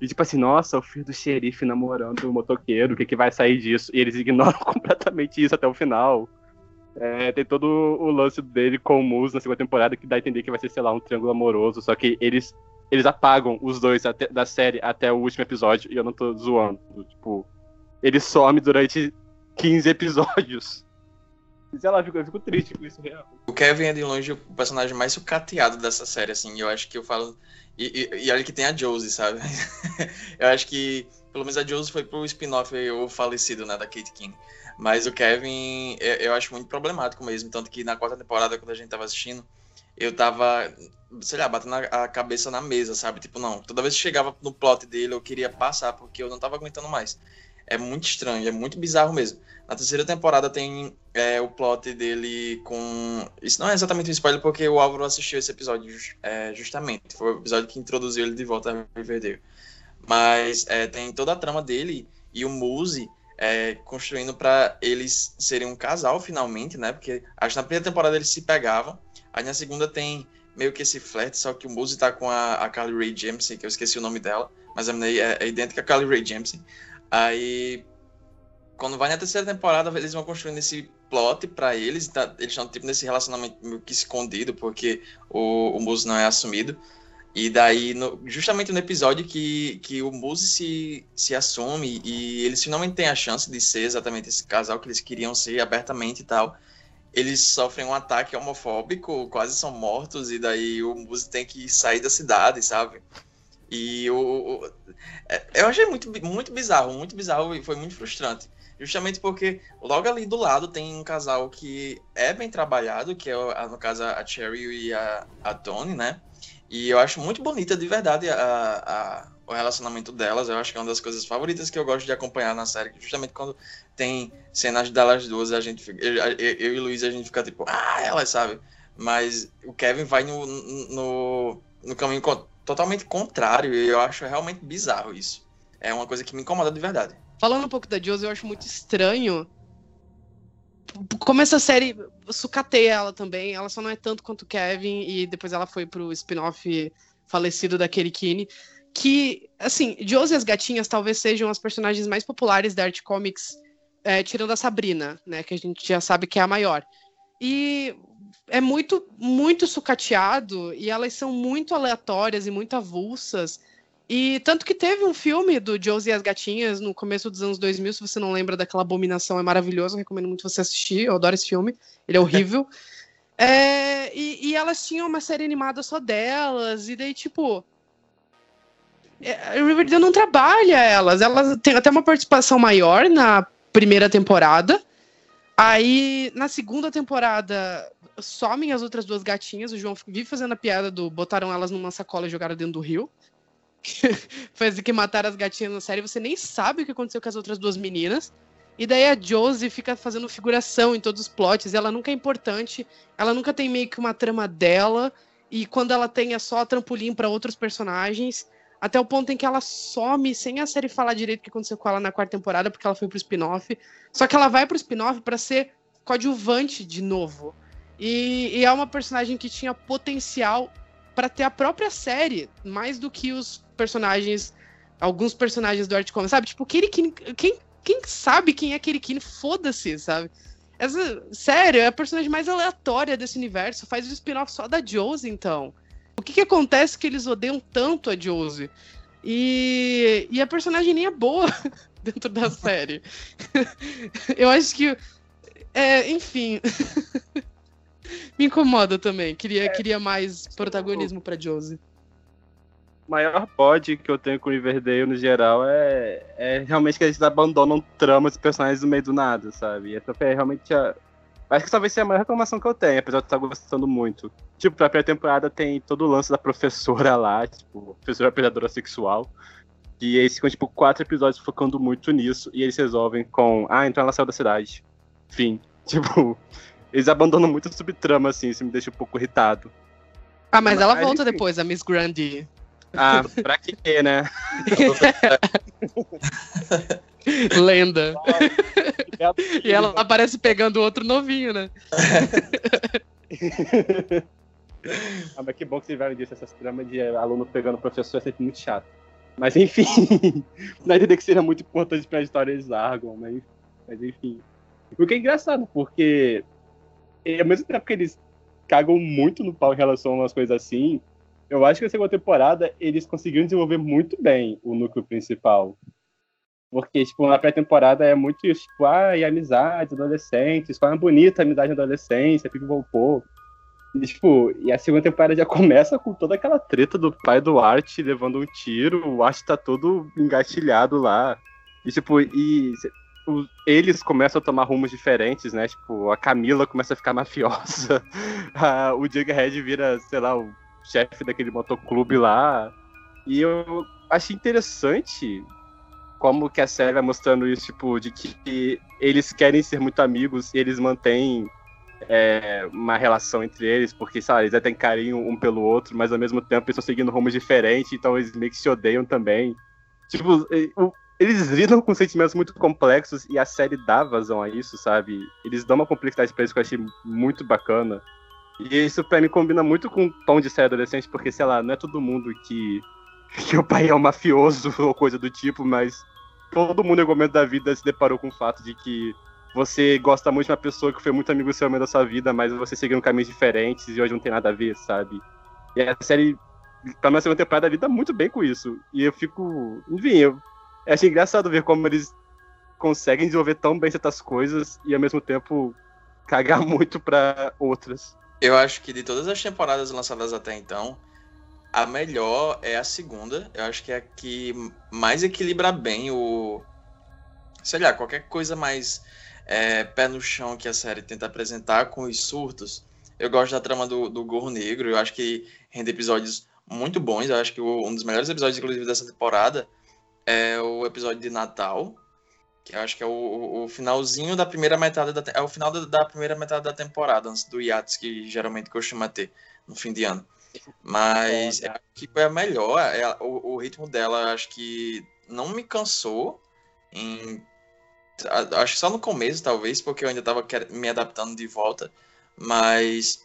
E tipo assim, nossa, o filho do xerife namorando o motoqueiro, o que, que vai sair disso? E eles ignoram completamente isso até o final. É, tem todo o lance dele com o Mus na segunda temporada que dá a entender que vai ser, sei lá, um triângulo amoroso, só que eles eles apagam os dois até, da série até o último episódio e eu não tô zoando. Tipo, ele some durante 15 episódios. Sei lá, eu fico, eu fico triste com isso real. O Kevin é de longe o personagem mais sucateado dessa série, assim. Eu acho que eu falo e, e, e, olha que tem a Josie, sabe? eu acho que, pelo menos a Josie foi pro spin-off o falecido, né, da Kate King. Mas o Kevin, eu, eu, acho muito problemático mesmo. Tanto que na quarta temporada, quando a gente tava assistindo, eu tava, sei lá, batendo a cabeça na mesa, sabe? Tipo, não, toda vez que chegava no plot dele, eu queria passar, porque eu não tava aguentando mais. é muito estranho, é muito bizarro mesmo. Na terceira temporada tem é, o plot dele com. Isso não é exatamente um spoiler, porque o Álvaro assistiu esse episódio é, justamente. Foi o episódio que introduziu ele de volta a Riverdale. Mas é, tem toda a trama dele e o Muse é, construindo para eles serem um casal finalmente, né? Porque acho que na primeira temporada eles se pegavam. Aí na segunda tem meio que esse flerte, só que o Muse tá com a, a Carly Rae Jepsen, que eu esqueci o nome dela, mas a menina é, é idêntica a Carly Rae Jepsen. Aí quando vai na terceira temporada, eles vão construindo esse plot para eles, tá, eles estão tipo nesse relacionamento meio que escondido, porque o, o não é assumido. E daí, no, justamente no episódio que, que o Muse se, se assume e eles finalmente têm a chance de ser exatamente esse casal que eles queriam ser abertamente e tal, eles sofrem um ataque homofóbico, quase são mortos, e daí o Muse tem que sair da cidade, sabe? E o, o, é, eu achei muito, muito bizarro, muito bizarro e foi muito frustrante. Justamente porque logo ali do lado tem um casal que é bem trabalhado, que é, no caso, a Cherry e a, a Tony, né? E eu acho muito bonita, de verdade, a, a, o relacionamento delas. Eu acho que é uma das coisas favoritas que eu gosto de acompanhar na série. Justamente quando tem cenas delas duas, a gente fica, eu, eu, e Luiz, a gente fica tipo, ah, elas, sabe? Mas o Kevin vai no, no, no caminho totalmente contrário. E eu acho realmente bizarro isso. É uma coisa que me incomoda de verdade. Falando um pouco da Jules, eu acho muito estranho como essa série sucateia ela também. Ela só não é tanto quanto Kevin, e depois ela foi pro spin-off falecido da Kelly Kinney. Que, assim, Jules e as gatinhas talvez sejam as personagens mais populares da Art Comics, é, tirando a Sabrina, né? Que a gente já sabe que é a maior. E é muito, muito sucateado, e elas são muito aleatórias e muito avulsas. E tanto que teve um filme do Josie e as Gatinhas no começo dos anos 2000, se você não lembra daquela abominação, é maravilhoso, recomendo muito você assistir, eu adoro esse filme, ele é horrível. é, e, e, elas tinham uma série animada só delas, e daí, tipo. É, Riverdale não trabalha elas, elas têm até uma participação maior na primeira temporada. Aí, na segunda temporada, somem as outras duas gatinhas. O João vive fazendo a piada do botaram elas numa sacola e jogaram dentro do rio. foi assim que mataram as gatinhas na série, você nem sabe o que aconteceu com as outras duas meninas. E daí a Josie fica fazendo figuração em todos os plots, ela nunca é importante, ela nunca tem meio que uma trama dela, e quando ela tem é só trampolim para outros personagens, até o ponto em que ela some sem a série falar direito o que aconteceu com ela na quarta temporada, porque ela foi pro spin-off. Só que ela vai pro spin-off para ser coadjuvante de novo. E, e, é uma personagem que tinha potencial para ter a própria série, mais do que os personagens, alguns personagens do Art Comics, sabe? Tipo, Kirikini, quem, quem sabe quem é Kirikini, foda-se, sabe? Essa, sério, é a personagem mais aleatória desse universo, faz o spin-off só da Josie, então. O que que acontece que eles odeiam tanto a Josie? E, e a personagem nem é boa dentro da série. Eu acho que. É, enfim. Me incomoda também. Queria, é, queria mais protagonismo pra Josie maior bode que eu tenho com o Riverdale no geral é, é realmente que eles abandonam tramas e personagens no meio do nada, sabe? E essa é realmente a. Acho que talvez seja a maior reclamação que eu tenho, apesar de estar gostando muito. Tipo, a primeira temporada tem todo o lance da professora lá, tipo, professora predadora sexual. E eles ficam, tipo, quatro episódios focando muito nisso. E eles resolvem com, ah, então ela saiu da cidade. Fim. Tipo, eles abandonam muito subtrama, assim, isso me deixa um pouco irritado. Ah, mas, mas ela volta enfim. depois, a Miss Grundy. Ah, pra quê, né? Lenda. e ela aparece pegando outro novinho, né? ah, mas que bom que vocês tiveram disso. Essas tramas de aluno pegando professor é sempre muito chato. Mas enfim, não é entender que seria muito importante pra história eles largam, mas, mas enfim. O que é engraçado, porque ao mesmo tempo que eles cagam muito no pau em relação a umas coisas assim, eu acho que a segunda temporada eles conseguiram desenvolver muito bem o núcleo principal. Porque, tipo, na pré-temporada é muito isso, tipo, ah, e amizade, adolescentes, qual é bonita a amizade na adolescência, pipopopô. E, tipo, e a segunda temporada já começa com toda aquela treta do pai do Art levando um tiro, o Art tá todo engatilhado lá. E, tipo, e eles começam a tomar rumos diferentes, né? Tipo, a Camila começa a ficar mafiosa, a, o Jughead vira, sei lá, o chefe daquele motoclube lá. E eu achei interessante como que a série vai mostrando isso, tipo, de que eles querem ser muito amigos e eles mantêm é, uma relação entre eles, porque, sabe, eles até têm carinho um pelo outro, mas ao mesmo tempo eles estão seguindo rumos diferentes, então eles meio que se odeiam também. Tipo, eles lidam com sentimentos muito complexos e a série dá vazão a isso, sabe? Eles dão uma complexidade pra isso que eu achei muito bacana. E isso pra mim combina muito com o tom de série adolescente, porque, sei lá, não é todo mundo que, que o pai é um mafioso ou coisa do tipo, mas todo mundo em algum momento da vida se deparou com o fato de que você gosta muito de uma pessoa que foi muito amigo seu momento da sua vida, mas você seguiu caminhos diferentes e hoje não tem nada a ver, sabe? E a série, pra minha segunda temporada, lida muito bem com isso. E eu fico. Enfim, eu achei engraçado ver como eles conseguem desenvolver tão bem certas coisas e ao mesmo tempo cagar muito para outras. Eu acho que de todas as temporadas lançadas até então, a melhor é a segunda. Eu acho que é a que mais equilibra bem o. Sei lá, qualquer coisa mais é, pé no chão que a série tenta apresentar com os surtos. Eu gosto da trama do, do Gorro Negro, eu acho que rende episódios muito bons. Eu acho que o, um dos melhores episódios, inclusive, dessa temporada é o episódio de Natal, que eu acho que é o, o finalzinho da primeira metade da é o final da, da, primeira metade da temporada, antes do hiatus que geralmente costuma ter no fim de ano. Mas é, acho que foi a melhor, é, o, o ritmo dela acho que não me cansou em Acho que só no começo, talvez, porque eu ainda estava me adaptando de volta. Mas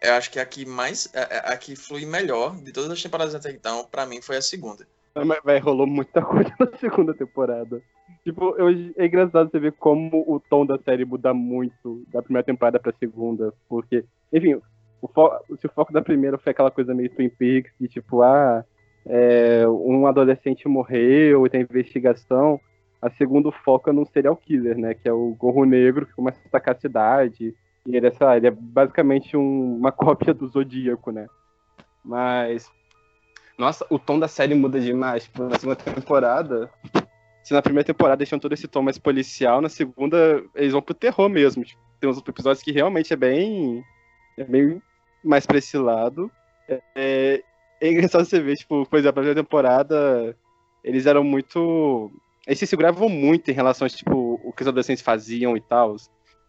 eu acho que a que mais. A, a que flui melhor de todas as temporadas até então, para mim, foi a segunda. Mas, vai, rolou muita coisa na segunda temporada. Tipo, eu, é engraçado você ver como o tom da série muda muito da primeira temporada pra segunda. Porque, enfim, o fo se o foco da primeira foi aquela coisa meio Twin Peaks, de tipo, ah, é, um adolescente morreu e tem investigação a segunda foca num serial killer, né? Que é o Gorro Negro, que começa a atacar a cidade. E ele é, lá, ele é basicamente um, uma cópia do Zodíaco, né? Mas. Nossa, o tom da série muda demais. Tipo, na segunda temporada. Se na primeira temporada deixam todo esse tom mais policial, na segunda eles vão pro terror mesmo. Tipo, tem uns episódios que realmente é bem. É bem mais pra esse lado. É, é, engraçado você ver, tipo, por exemplo, na primeira temporada eles eram muito eles se seguravam muito em relação a, tipo, o que os adolescentes faziam e tal.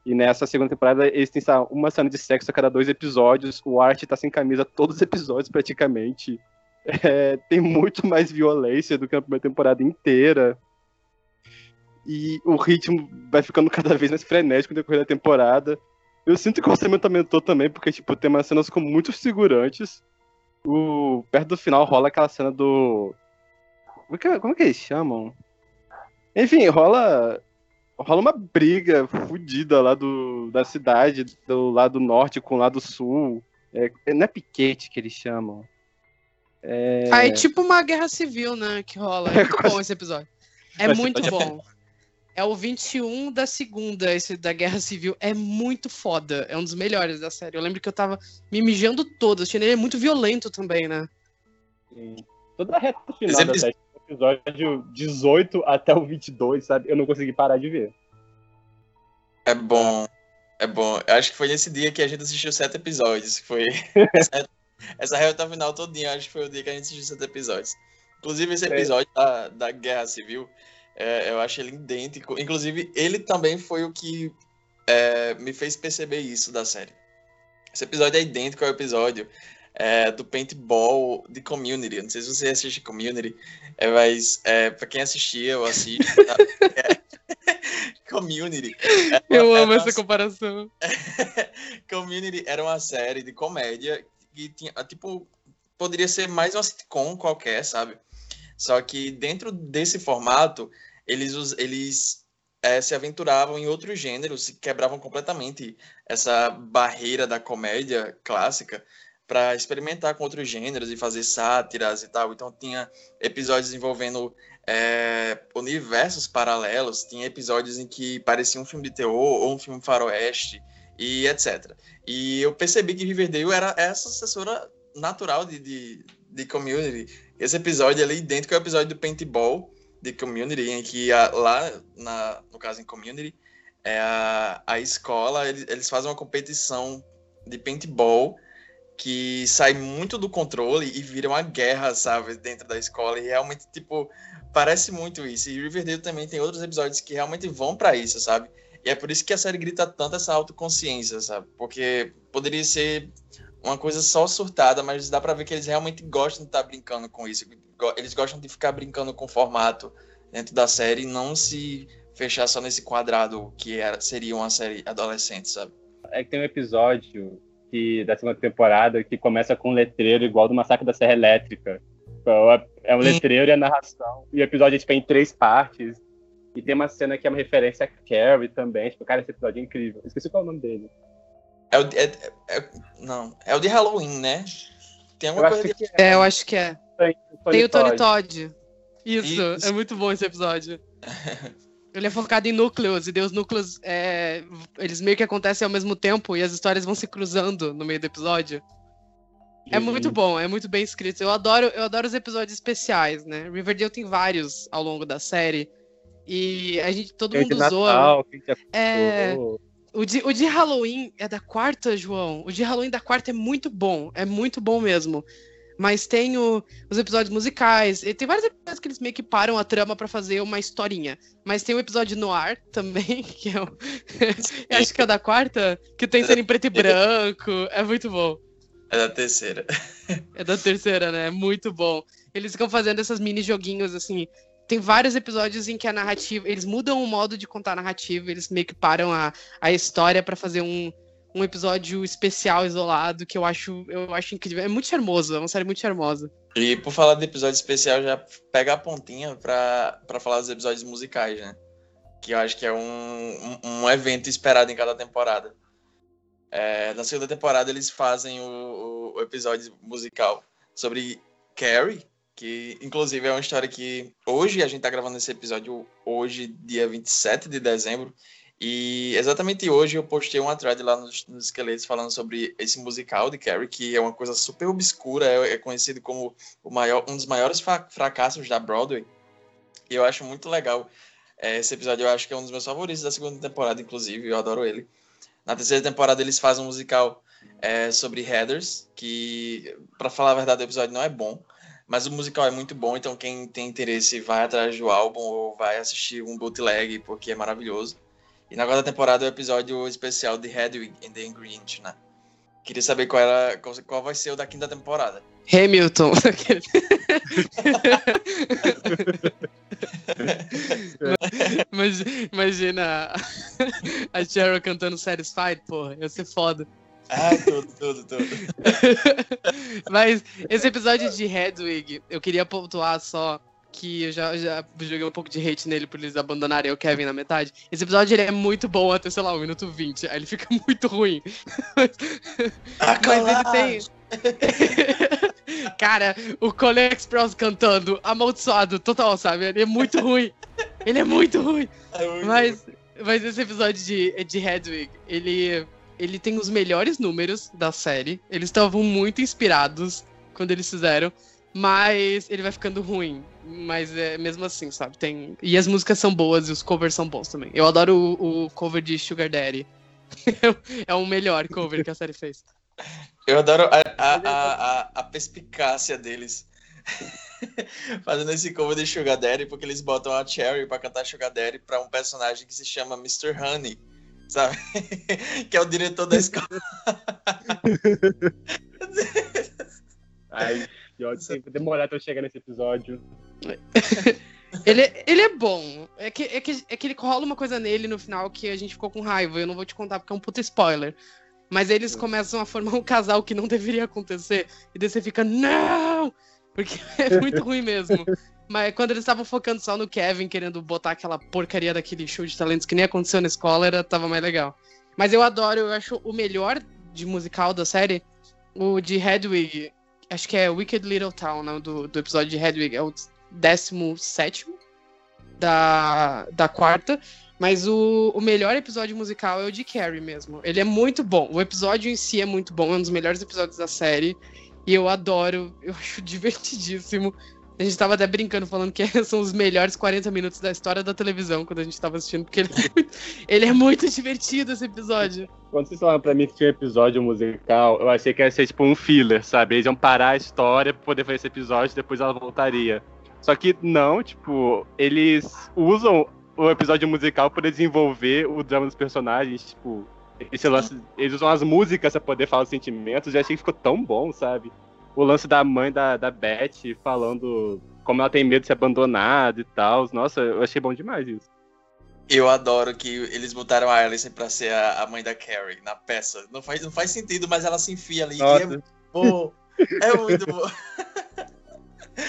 E nessa segunda temporada, eles têm sabe, uma cena de sexo a cada dois episódios. O Art tá sem camisa todos os episódios, praticamente. É, tem muito mais violência do que a primeira temporada inteira. E o ritmo vai ficando cada vez mais frenético no decorrer da temporada. Eu sinto que o orçamento aumentou também, porque, tipo, tem umas cenas com muitos figurantes. O... Perto do final rola aquela cena do. Como é que, como é que eles chamam? Enfim, rola rola uma briga fodida lá do, da cidade, do lado norte com o lado sul. É, não é piquete que eles chamam. É... Ah, é tipo uma guerra civil, né? Que rola. É muito bom esse episódio. É muito bom. É o 21 da segunda, esse da Guerra Civil. É muito foda. É um dos melhores da série. Eu lembro que eu tava me mijando todo. Ele é muito violento também, né? Sim. Toda a reta final da série episódio 18 até o 22, sabe? Eu não consegui parar de ver. É bom. É bom. Eu acho que foi nesse dia que a gente assistiu sete episódios. Foi essa reta final todinha, acho que foi o dia que a gente assistiu sete episódios. Inclusive, esse é. episódio é. da, da Guerra Civil, é, eu acho ele idêntico. Inclusive, ele também foi o que é, me fez perceber isso da série. Esse episódio é idêntico ao episódio é, do paintball de Community. Não sei se você assiste Community, é, mas é, para quem assistia, eu assisto. Tá? community. Eu amo essa comparação. community era uma série de comédia que tinha, tipo, poderia ser mais uma sitcom qualquer, sabe? Só que dentro desse formato, eles, eles é, se aventuravam em outros gêneros, quebravam completamente essa barreira da comédia clássica para experimentar com outros gêneros e fazer sátiras e tal. Então tinha episódios envolvendo é, universos paralelos, tinha episódios em que parecia um filme de terror ou um filme faroeste e etc. E eu percebi que Riverdale era essa sucessora natural de, de, de Community. Esse episódio ali idêntico ao episódio do Paintball de Community, em que a, lá, na, no caso em Community, é a, a escola, eles, eles fazem uma competição de paintball que sai muito do controle e vira uma guerra, sabe, dentro da escola. E realmente, tipo, parece muito isso. E Riverdale também tem outros episódios que realmente vão para isso, sabe? E é por isso que a série grita tanto essa autoconsciência, sabe? Porque poderia ser uma coisa só surtada, mas dá para ver que eles realmente gostam de estar tá brincando com isso. Eles gostam de ficar brincando com o formato dentro da série e não se fechar só nesse quadrado que era, seria uma série adolescente, sabe? É que tem um episódio que, da segunda temporada que começa com um letreiro igual do Massacre da Serra Elétrica. Então, é, é um letreiro e a narração. E o episódio é tipo, em três partes. E tem uma cena que é uma referência a Carrie também. Tipo, cara, esse episódio é incrível. Esqueci qual é o nome dele. É o, é, é, não, é o de Halloween, né? Tem alguma eu coisa de... É, eu acho que é. Tem, tem o Tony Todd. Isso, Isso, é muito bom esse episódio. Ele é focado em núcleos, e daí os núcleos, é, eles meio que acontecem ao mesmo tempo, e as histórias vão se cruzando no meio do episódio. É muito bom, é muito bem escrito. Eu adoro, eu adoro os episódios especiais, né? Riverdale tem vários ao longo da série. E a gente, todo mundo zoa. É, o de, o de Halloween é da quarta, João. O de Halloween da quarta é muito bom. É muito bom mesmo. Mas tem o, os episódios musicais. E tem vários episódios que eles meio que param a trama para fazer uma historinha. Mas tem o episódio no ar também, que é o. acho que é da quarta, que tem cena em preto e branco. É muito bom. É da terceira. É da terceira, né? É muito bom. Eles ficam fazendo esses mini joguinhos assim. Tem vários episódios em que a narrativa. Eles mudam o modo de contar a narrativa, eles meio que param a, a história para fazer um, um episódio especial, isolado, que eu acho, eu acho incrível. É muito charmoso, é uma série muito charmosa. E por falar de episódio especial, já pega a pontinha pra, falar dos episódios musicais, né? Que eu acho que é um, um, um evento esperado em cada temporada. É, na segunda temporada eles fazem o, o, episódio musical sobre Carrie, que inclusive é uma história que hoje a gente tá gravando esse episódio hoje, dia 27 de dezembro, e exatamente hoje eu postei uma thread lá nos, nos esqueletos falando sobre esse musical de Carrie, que é uma coisa super obscura, é, é conhecido como o maior, um dos maiores fracassos da Broadway. E eu acho muito legal é, esse episódio, eu acho que é um dos meus favoritos da segunda temporada, inclusive, eu adoro ele. Na terceira temporada eles fazem um musical é, sobre headers, que, para falar a verdade, o episódio não é bom, mas o musical é muito bom, então quem tem interesse vai atrás do álbum ou vai assistir um bootleg, porque é maravilhoso. E na quarta temporada é o episódio especial de Hedwig and the Grinch, né? Queria saber qual, era, qual, qual vai ser o da quinta temporada. Hamilton. Mas, imagina a Cheryl cantando Satisfied, porra, ia ser foda. Ah, tudo, tudo, tudo. Mas esse episódio de Hedwig, eu queria pontuar só que eu já, já joguei um pouco de hate nele por eles abandonarem o Kevin na metade. Esse episódio ele é muito bom até, sei lá, o minuto 20. Aí ele fica muito ruim. Ah, Mas ele tem. Cara, o Cole Express cantando amaldiçoado total, sabe? Ele é muito ruim. Ele é muito ruim. É muito mas, mas esse episódio de, de Hedwig, ele, ele tem os melhores números da série. Eles estavam muito inspirados quando eles fizeram. Mas ele vai ficando ruim. Mas é mesmo assim, sabe? Tem... E as músicas são boas e os covers são bons também. Eu adoro o, o cover de Sugar Daddy. é o melhor cover que a série fez. Eu adoro a, a, a, a perspicácia deles. Fazendo esse cover de Sugar Daddy, porque eles botam a Cherry pra cantar Sugar Daddy pra um personagem que se chama Mr. Honey, sabe? que é o diretor da escola. Ai, que sempre demorar pra eu chegar nesse episódio. ele, ele é bom. É que, é, que, é que ele rola uma coisa nele no final que a gente ficou com raiva. Eu não vou te contar porque é um puta spoiler. Mas eles começam a formar um casal que não deveria acontecer. E daí você fica, não! Porque é muito ruim mesmo. Mas quando eles estavam focando só no Kevin, querendo botar aquela porcaria daquele show de talentos que nem aconteceu na escola, era, tava mais legal. Mas eu adoro, eu acho o melhor de musical da série, o de Hedwig. Acho que é Wicked Little Town, né, do, do episódio de Hedwig. É o 17 da, da quarta. Mas o, o melhor episódio musical é o de Carrie mesmo. Ele é muito bom. O episódio em si é muito bom, é um dos melhores episódios da série. E eu adoro, eu acho divertidíssimo A gente tava até brincando, falando que são os melhores 40 minutos da história da televisão quando a gente tava assistindo, porque ele é muito, ele é muito divertido esse episódio. Quando vocês falaram pra mim que tinha um episódio musical, eu achei que ia ser tipo um filler, sabe? Eles iam parar a história pra poder fazer esse episódio e depois ela voltaria. Só que não, tipo, eles usam o episódio musical para desenvolver o drama dos personagens, tipo, esse lance, eles usam as músicas pra poder falar os sentimentos, e eu achei que ficou tão bom, sabe? O lance da mãe da, da Beth falando como ela tem medo de ser abandonada e tal. Nossa, eu achei bom demais isso. Eu adoro que eles botaram a Alice pra ser a, a mãe da Carrie na peça. Não faz, não faz sentido, mas ela se enfia ali. E é muito bom. É muito bom.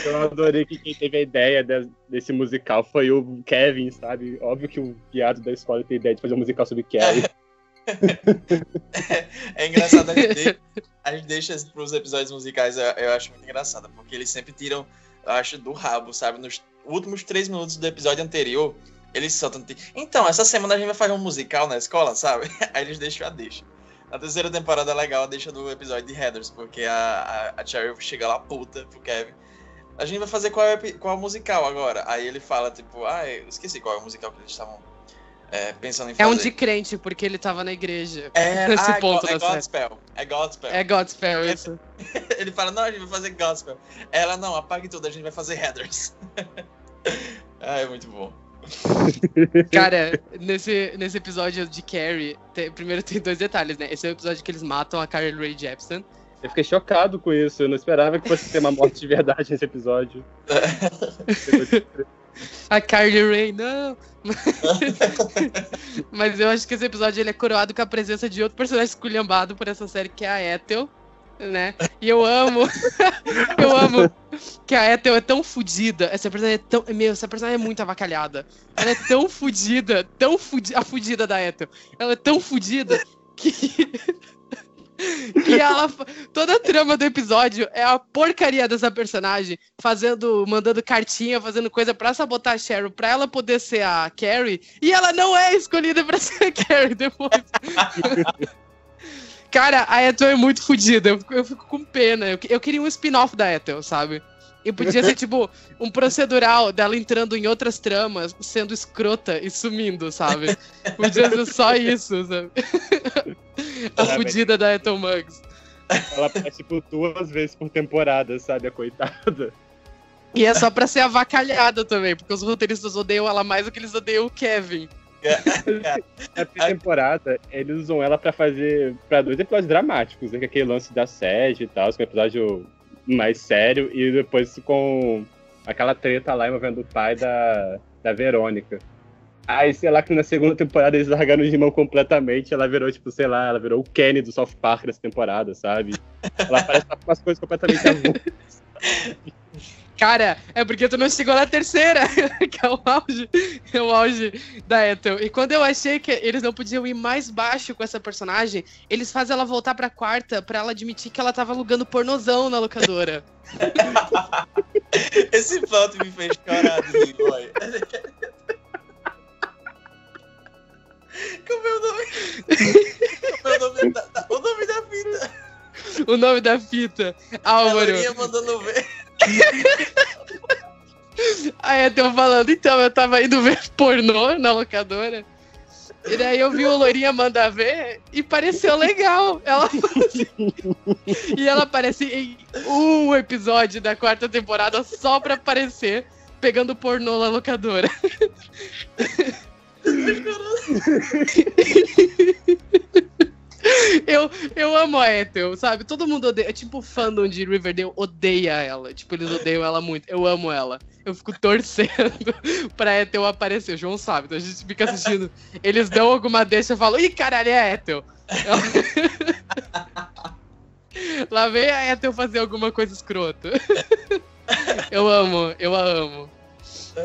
Eu adorei que quem teve a ideia de- desse musical foi o Kevin, sabe? Óbvio que o viado da escola tem ideia de fazer um musical sobre Carrie. É engraçado, a gente, deixa, a gente deixa pros episódios musicais, eu, acho muito engraçado, porque eles sempre tiram, eu acho, do rabo, sabe? Nos últimos três minutos do episódio anterior, eles soltam. tipo, Então, essa semana a gente vai fazer um musical na escola, sabe? Aí eles deixam a deixa. Na terceira temporada é legal a deixa do episódio de Heathers, porque a, a, a Cherry chega lá puta pro Kevin. A gente vai fazer qual é, qual é musical agora. Aí ele fala, tipo, ah, eu esqueci qual é o musical que eles estavam é, pensando em É fazer. um de crente, porque ele tava na igreja. É, nesse ah, é ponto Go- é. Godspell. É Godspell. É Godspell, isso. Ele fala, não, a gente vai fazer gospel. Ela, não, apague tudo, a gente vai fazer headers. ah, é muito bom. Cara, nesse, nesse episódio de Carrie, tem- primeiro tem dois detalhes, né? Esse é o episódio que eles matam a Carly Rae Jepsen. Eu fiquei chocado com isso. Eu não esperava que fosse ter uma morte de verdade nesse episódio. A Carly Rae, não! Mas eu acho que esse episódio ele é coroado com a presença de outro personagem esculhambado por essa série, que é a Ethel, né? E eu amo, eu amo que a Ethel é tão fodida. Essa personagem é tão. Meu, essa personagem é muito avacalhada. Ela é tão fodida, tão fudida. A fudida da Ethel. Ela é tão fodida que. que ela. Toda a trama do episódio é a porcaria dessa personagem fazendo, mandando cartinha, fazendo coisa pra sabotar a Cheryl, pra ela poder ser a Carrie, e ela não é escolhida pra ser a Carrie depois. Cara, a Ethel é muito fodida, eu, fico- eu fico com pena. Eu, eu queria um spin-off da Ethel, sabe? E podia ser, tipo, um procedural dela entrando em outras tramas, sendo escrota e sumindo, sabe? Podia ser só isso, sabe? a fodida da Ethel Muggs. Ela aparece tipo duas vezes por temporada, sabe? A coitada. E é só pra ser avacalhada também, porque os roteiristas odeiam ela mais do que eles odeiam o Kevin. Na primeira temporada, eles usam ela pra fazer. pra dois episódios dramáticos, né? Que é aquele lance da sede e tal, que é um episódio mais sério, e depois com aquela treta lá envolvendo o pai da, da Verônica. Aí, sei lá, que na segunda temporada eles largaram de mão completamente. Ela virou, tipo, sei lá, ela virou o Kenny do South Park dessa temporada, sabe? Ela parece com umas coisas completamente avulsas. Cara, é porque tu não chegou na terceira, que é o auge, é o auge da Ethel. E quando eu achei que eles não podiam ir mais baixo com essa personagem, eles fazem ela voltar pra quarta pra ela admitir que ela tava alugando pornozão na locadora. Esse plot me fez chorar boy. Como é o nome? Como é o nome da, o nome da fita? O nome da fita, A Álvaro. Lourinha mandando ver. A Ethel falando, então, eu tava indo ver pornô na locadora. E daí eu vi o Lourinha mandar ver e pareceu legal. Ela E ela aparece em um episódio da quarta temporada só pra aparecer pegando pornô na locadora. Eu, eu amo a Ethel, sabe? Todo mundo odeia. Tipo, o fandom de Riverdale odeia ela. Tipo, eles odeiam ela muito. Eu amo ela. Eu fico torcendo pra Ethel aparecer. O João sabe, então a gente fica assistindo. Eles dão alguma deixa e falam: ih, caralho, é a Ethel. Lá vem a Ethel fazer alguma coisa escrota. Eu amo, eu a amo.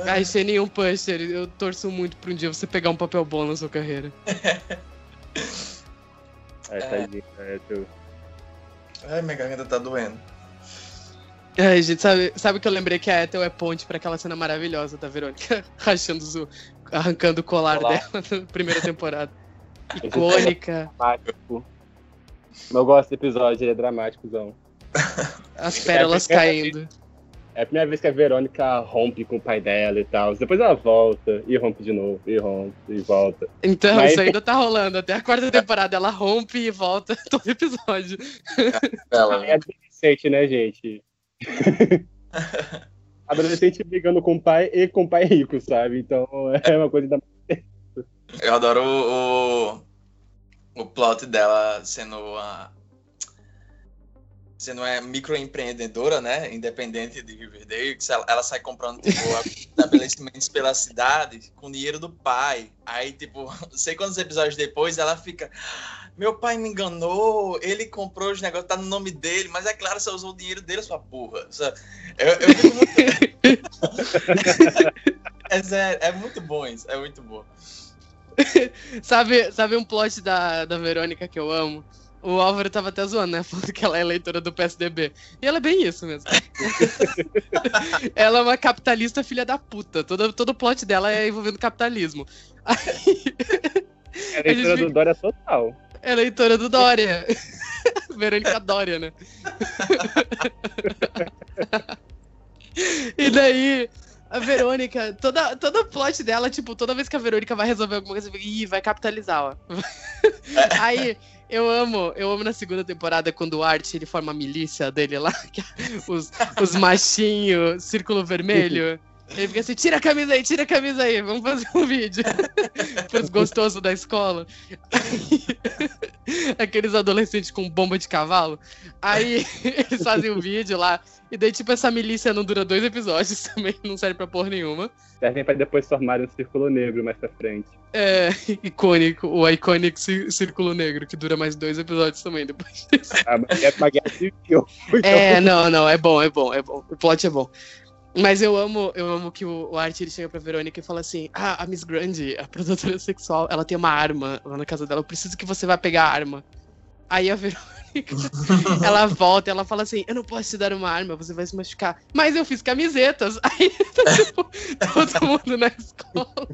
Ai, Shane um Pusher, eu torço muito pra um dia você pegar um papel bom na sua carreira. Ai, tadinho, é, tu- Ai, minha garganta tá doendo. Ai, gente, sabe, sabe que eu lembrei que a Ethel é ponte pra aquela cena maravilhosa da Verônica rachando o, arrancando o colar, Colar. dela na primeira temporada. Icônica. dramático. Eu gosto desse episódio, ele é dramáticozão. As pérolas É, caindo. É a primeira vez que a Verônica rompe com o pai dela e tal. Depois ela volta e rompe de novo, e rompe e volta. Então, Mas- isso ainda tá rolando. Até a quarta temporada ela rompe e volta todo episódio. Ela, É adolescente, né, gente? adolescente brigando com o pai e com o pai rico, sabe? Então é uma coisa da. Eu adoro o, o, o plot dela sendo uma. Sendo uma microempreendedora, né? Independente de Riverdale, que ela, sai comprando tipo, estabelecimentos pela cidade com dinheiro do pai. Aí, tipo, não sei quantos episódios depois ela fica. Meu pai me enganou, ele comprou os negócios, tá no nome dele, mas é claro, você usou o dinheiro dele, sua. Sabe? Eu, eu muito. é é muito bom isso, é muito bom. Sabe, sabe um plot da, da Verônica que eu amo? O Álvaro tava até zoando, né? Falando que ela é eleitora do PSDB. E ela é bem isso mesmo. ela é uma capitalista filha da puta. Todo, todo o plot dela é envolvendo capitalismo. Aí, É a leitura gente do Dória total. é eleitora do Dória. Verônica Dória, né? e daí, a Verônica, toda, todo o plot dela, tipo, toda vez que a Verônica vai resolver alguma coisa, ih, vai capitalizar, ó. Aí, eu amo, eu amo na segunda temporada quando o Art ele forma a milícia dele lá, é os, os machinhos, círculo vermelho. Ele fica assim, tira a camisa aí, tira a camisa aí, vamos fazer um vídeo. Pros gostosos da escola. Aí, aqueles adolescentes com bomba de cavalo. Aí eles fazem um vídeo lá. E daí, tipo, essa milícia não dura dois episódios também, não serve pra porra nenhuma. Servem pra depois formarem um círculo negro mais pra frente. É icônico, o icônico Cí- Círculo Negro, que dura mais dois episódios também depois disso. Ah, mas é uma guerra civil. Então, É, não, não, é bom, é bom, é bom. O plot é bom. Mas eu amo, eu amo que o, o Art ele chega pra Verônica e fala assim: Ah, a Miss Grande, a produtora sexual, ela tem uma arma lá na casa dela, eu preciso que você vá pegar a arma. Aí a Verônica, ela volta e ela fala assim: Eu não posso te dar uma arma, você vai se machucar. Mas eu fiz camisetas. Aí tá, tipo, todo mundo na escola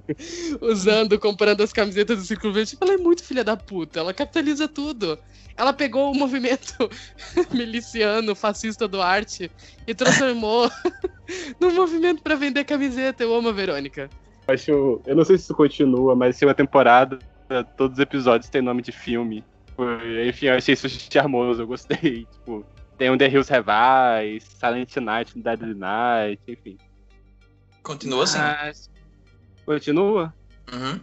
usando, comprando as camisetas do Círculo Verde. Ela é muito filha da puta, ela capitaliza tudo. Ela pegou o movimento miliciano, fascista do arte e transformou num movimento pra vender camiseta. Eu amo a Verônica. acho. Eu não sei se isso continua, mas tem uma temporada, todos os episódios têm nome de filme. Foi- Enfim, eu achei isso charmoso, eu gostei. Tipo, tem um The Hills Eyes, Silent Night, Deadly Night, enfim. Continua assim. Mas- Continua? Uhum.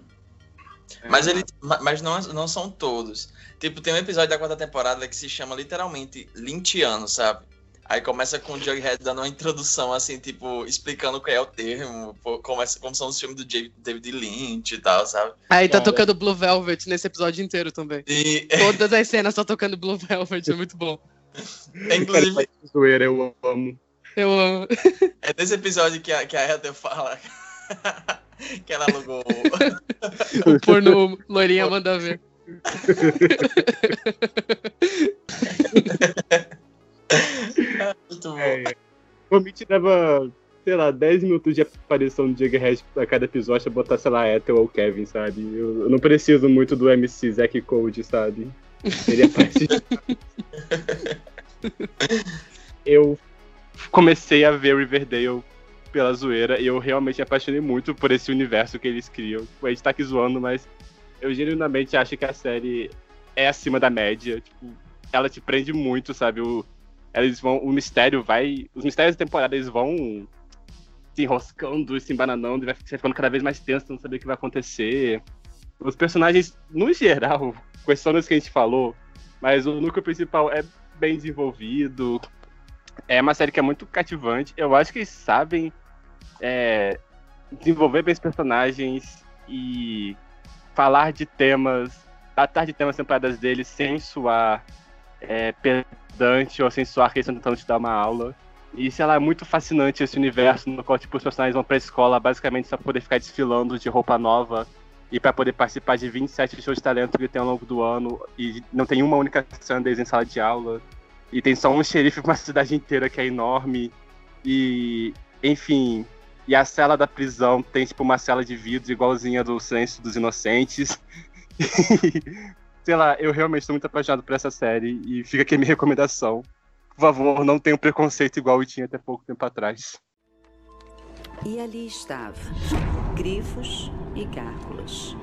Mas ele, ma- mas não, não são todos. Tipo, tem um episódio da quarta temporada que se chama literalmente Lynchiano, sabe? Aí começa com o Jughead dando uma introdução, assim, tipo, explicando o que é o termo, pô, como, é- como são os filmes do David Lynch e tal, sabe? Aí tá Cara. tocando Blue Velvet nesse episódio inteiro também. E, Todas as cenas estão tocando Blue Velvet, é muito bom. é, inclusive, zoeira, eu amo. Eu amo. é nesse episódio que a, que a Heather fala que ela alugou. O porno loirinha manda ver. Muito bom. É, o Mitch dava, sei lá, 10 minutos de aparição do Jughead a cada episódio pra botar, sei lá, Ethel ou Kevin, sabe? Eu, eu não preciso muito do MC Zack Code, sabe? Seria parte Eu comecei a ver Riverdale pela zoeira e eu realmente me apaixonei muito por esse universo que eles criam. A gente tá aqui zoando, mas eu genuinamente acho que a série é acima da média. Tipo, ela te prende muito, sabe? O, eles vão, o mistério vai. Os mistérios da temporada eles vão se enroscando e se embananando, e vai ficando cada vez mais tenso, não saber o que vai acontecer. Os personagens, no geral, das que a gente falou, mas o núcleo principal é bem desenvolvido. É uma série que é muito cativante. Eu acho que eles sabem é, desenvolver bem os personagens e falar de temas, tratar de temas temporadas deles sem suar é, pedante ou sem soar que eles estão tentando te dar uma aula. E, sei lá, é muito fascinante esse universo no qual, tipo, os personagens vão pra escola basicamente só pra poder ficar desfilando de roupa nova e pra poder participar de 27 shows de talento que tem ao longo do ano e não tem uma única Sundays em sala de aula. E tem só um xerife pra uma cidade inteira que é enorme. E, enfim, e a cela da prisão tem, tipo, uma cela de vidro igualzinha do Silêncio dos Inocentes. sei lá, eu realmente estou muito apaixonado por essa série e fica aqui a minha recomendação. Por favor, não tenha um preconceito igual eu tinha até pouco tempo atrás. E ali estava. Grifos e gárgulas.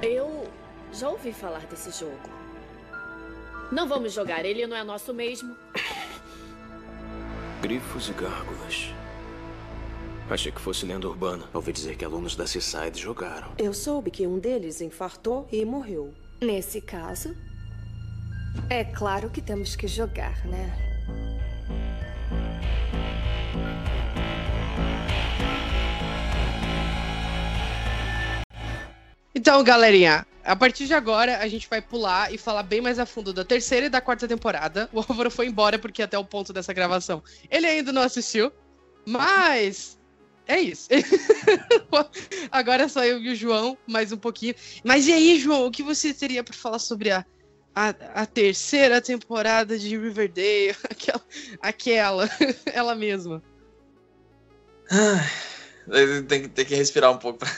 Eu já ouvi falar desse jogo. Não vamos jogar, ele não é nosso mesmo. Grifos e gárgulas. Achei que fosse lenda urbana. Ouvi dizer que alunos da Seaside jogaram. Eu soube que um deles infartou e morreu. Nesse caso, é claro que temos que jogar, né? Então, galerinha, a partir de agora a gente vai pular e falar bem mais a fundo da terceira e da quarta temporada. O Álvaro foi embora porque até o ponto dessa gravação ele ainda não assistiu. Mas é isso. agora só eu e o João, mais um pouquinho. Mas e aí, João, o que você teria para falar sobre a, a, a, terceira temporada de Riverdale? Aquela, aquela ela mesma. tem, que, tem que respirar um pouco pra,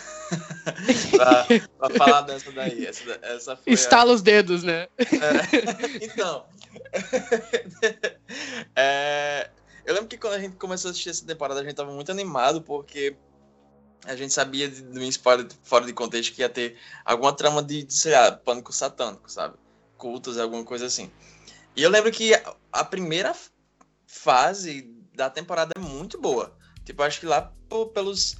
pra, pra falar dessa daí. Essa, essa Estala a... os dedos, né? É, então. é, eu lembro que quando a gente começou a assistir essa temporada, a gente tava muito animado, porque a gente sabia de, um spoiler fora de contexto que ia ter alguma trama de, de sei lá, pânico satânico, sabe? Cultos, alguma coisa assim. E eu lembro que a, a primeira fase da temporada é muito boa. Tipo, acho que lá pelos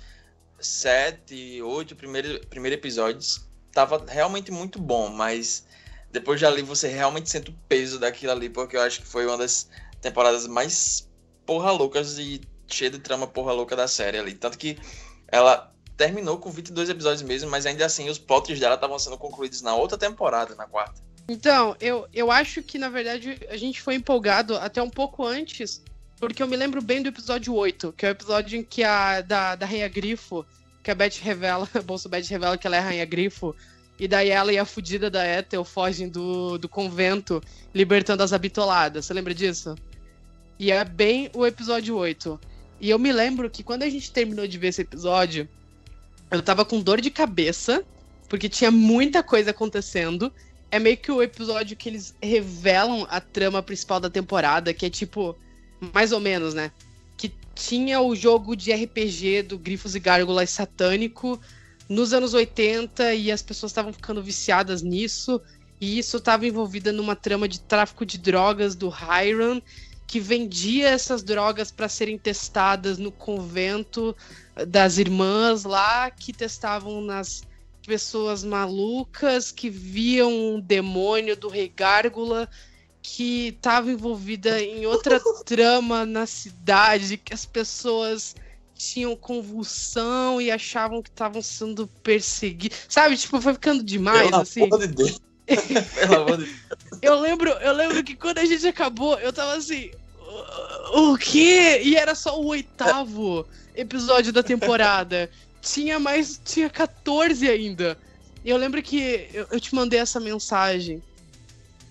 sete, oito primeiros, primeiros episódios tava realmente muito bom, mas depois de ali você realmente sente o peso daquilo ali, porque eu acho que foi uma das temporadas mais porra loucas e cheia de trama porra louca da série ali. Tanto que ela terminou com 22 episódios mesmo, mas ainda assim os plots dela estavam sendo concluídos na outra temporada, na quarta. Então, eu, eu acho que na verdade a gente foi empolgado até um pouco antes, porque eu me lembro bem do episódio 8, que é o episódio em que a da, da Rainha Grifo, que a Beth revela, a Bolsa Beth revela que ela é a Rainha Grifo, e daí ela e a fudida da Ethel fogem do, do convento, libertando as habitoladas. Você lembra disso? E é bem o episódio 8. E eu me lembro que quando a gente terminou de ver esse episódio, eu tava com dor de cabeça, porque tinha muita coisa acontecendo. É meio que o episódio que eles revelam a trama principal da temporada, que é tipo, mais ou menos, né? Que tinha o jogo de RPG do Grifos e Gárgulas satânico nos anos 80 e as pessoas estavam ficando viciadas nisso. E isso estava envolvida numa trama de tráfico de drogas do Hiram que vendia essas drogas para serem testadas no convento das irmãs lá, que testavam nas pessoas malucas, que viam um demônio do rei Gárgula, que estava envolvida em outra trama na cidade, que as pessoas tinham convulsão e achavam que estavam sendo perseguidos. Sabe, tipo, foi ficando demais, Pelo assim. Amor de Deus. Pelo amor de Deus. Eu lembro, eu lembro que quando a gente acabou, eu tava assim. O quê? E era só o oitavo episódio da temporada. tinha mais. Tinha 14 ainda. E eu lembro que eu, eu te mandei essa mensagem.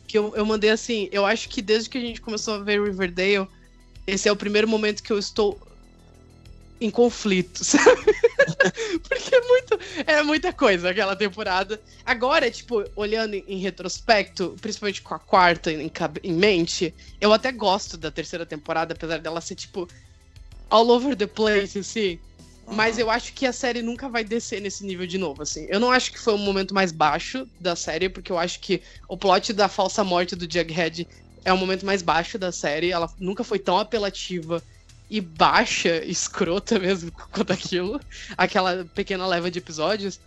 Que eu, eu mandei assim. Eu acho que desde que a gente começou a ver Riverdale, esse é o primeiro momento que eu estou em conflito, sabe? Porque é, muito, é muita coisa aquela temporada. Agora, tipo, olhando em, retrospecto, principalmente com a quarta em, em, mente, eu até gosto da terceira temporada, apesar dela ser, tipo, all over the place, assim. Mas eu acho que a série nunca vai descer nesse nível de novo, assim. Eu não acho que foi um momento mais baixo da série, porque eu acho que o plot da falsa morte do Jughead é o momento mais baixo da série. Ela nunca foi tão apelativa e baixa, escrota mesmo quanto aquilo, aquela pequena leva de episódios.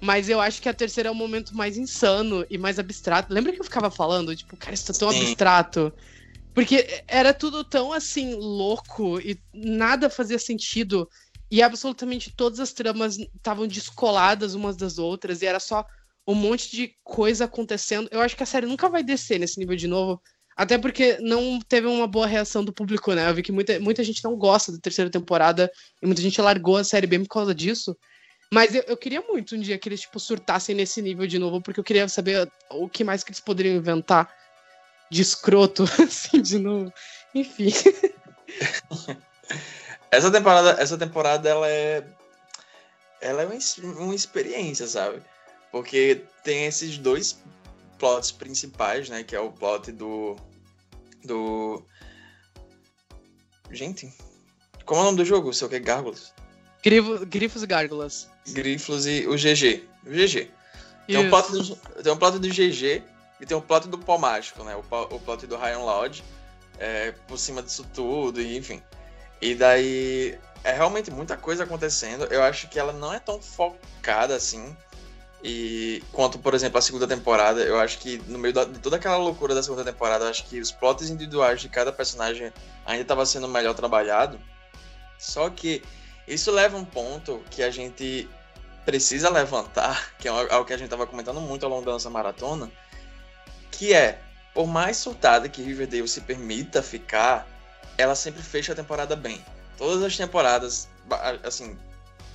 Mas eu acho que a terceira é o momento mais insano e mais abstrato. Lembra que eu ficava falando, tipo, cara, isso tá tão Sim. abstrato? Porque era tudo tão assim, louco e nada fazia sentido. E absolutamente todas as tramas estavam descoladas umas das outras, e era só um monte de coisa acontecendo. Eu acho que a série nunca vai descer nesse nível de novo, até porque não teve uma boa reação do público, né? Eu vi que muita, muita gente não gosta da terceira temporada e muita gente largou a série bem por causa disso. Mas eu, eu queria muito um dia que eles, tipo, surtassem nesse nível de novo, porque eu queria saber o que mais que eles poderiam inventar de escroto, assim, de novo. Enfim. essa temporada, essa temporada, ela é. Ela é uma, uma experiência, sabe? Porque tem esses dois plots principais, né? Que é o plot do Do. Gente, como é o nome do jogo? Sei o que? Gárgulas? Grifo, grifos e gárgulas. Grifos e o GG. O GG. Tem um, plot do, tem um plot do GG e tem um plot do pó mágico, né? O, o plot do Ryan Lodge. É, por cima disso tudo, e enfim. E daí é realmente muita coisa acontecendo. Eu acho que ela não é tão focada assim. E quanto, por exemplo, a segunda temporada, eu acho que no meio de toda aquela loucura da segunda temporada, eu acho que os plots individuais de cada personagem ainda estava sendo melhor trabalhado. Só que isso leva um ponto que a gente precisa levantar, que é algo que a gente estava comentando muito ao longo da nossa maratona, que é, por mais soltada que Riverdale se permita ficar, ela sempre fecha a temporada bem. Todas as temporadas, assim,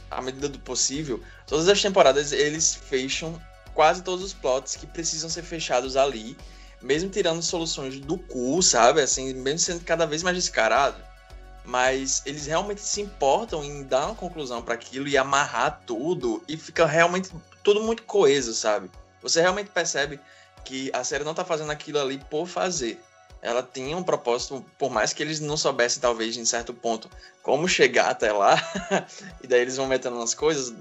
à medida do possível, todas as temporadas eles fecham quase todos os plots que precisam ser fechados ali, mesmo tirando soluções do cu, sabe? Assim, mesmo sendo cada vez mais descarado. Mas eles realmente se importam em dar uma conclusão para aquilo e amarrar tudo e fica realmente tudo muito coeso, sabe? Você realmente percebe que a série não tá fazendo aquilo ali por fazer ela tinha um propósito, por mais que eles não soubessem, talvez, em certo ponto, como chegar até lá, e daí eles vão metendo umas coisas,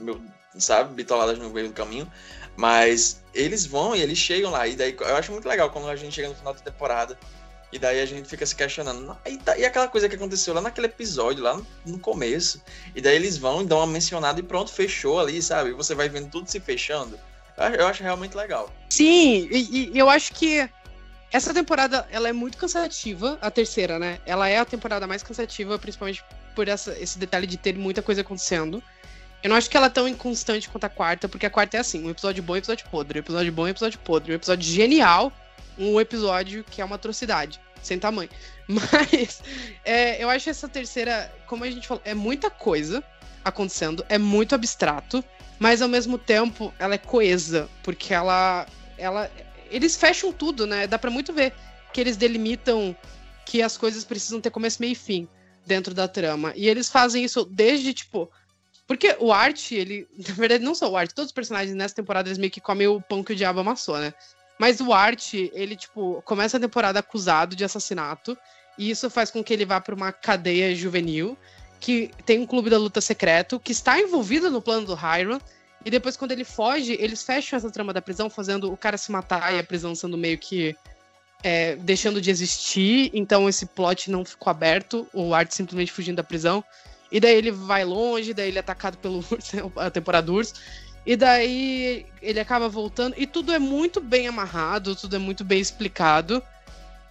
sabe, bitoladas no meio do caminho, mas eles vão e eles chegam lá, e daí eu acho muito legal quando a gente chega no final da temporada, e daí a gente fica se questionando, e, e aquela coisa que aconteceu lá naquele episódio, lá no, no começo, e daí eles vão e dão uma mencionada e pronto, fechou ali, sabe, e você vai vendo tudo se fechando, eu acho, eu acho realmente legal. Sim, e, e eu acho que essa temporada, ela é muito cansativa, a terceira, né? Ela é a temporada mais cansativa, principalmente por essa, esse detalhe de ter muita coisa acontecendo. Eu não acho que ela é tão inconstante quanto a quarta, porque a quarta é assim, um episódio bom, um episódio podre, um episódio bom, um episódio podre, um episódio genial, um episódio que é uma atrocidade, sem tamanho. Mas é, eu acho essa terceira, como a gente falou, é muita coisa acontecendo, é muito abstrato, mas ao mesmo tempo ela é coesa, porque ela, ela eles fecham tudo, né? Dá para muito ver que eles delimitam que as coisas precisam ter começo, meio e fim dentro da trama. E eles fazem isso desde, tipo. Porque o Art, ele. Na verdade, não só o Art, todos os personagens nessa temporada eles meio que comem o pão que o diabo amassou, né? Mas o Art, ele, tipo, começa a temporada acusado de assassinato. E isso faz com que ele vá para uma cadeia juvenil, que tem um clube da luta secreto, que está envolvido no plano do Hiram e depois, quando ele foge, eles fecham essa trama da prisão, fazendo o cara se matar e a prisão sendo meio que. É, deixando de existir. Então, esse plot não ficou aberto. O Art simplesmente fugindo da prisão. E daí ele vai longe, daí ele é atacado pelo a temporada urso. E daí ele acaba voltando. E tudo é muito bem amarrado, tudo é muito bem explicado.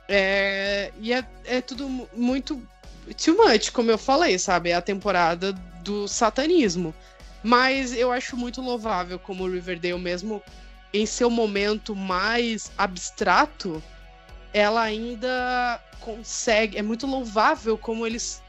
É, e é, é tudo muito too much, como eu falei, sabe? É a temporada do satanismo. Mas eu acho muito louvável como o Riverdale, mesmo em seu momento mais abstrato, ela ainda consegue. É muito louvável como eles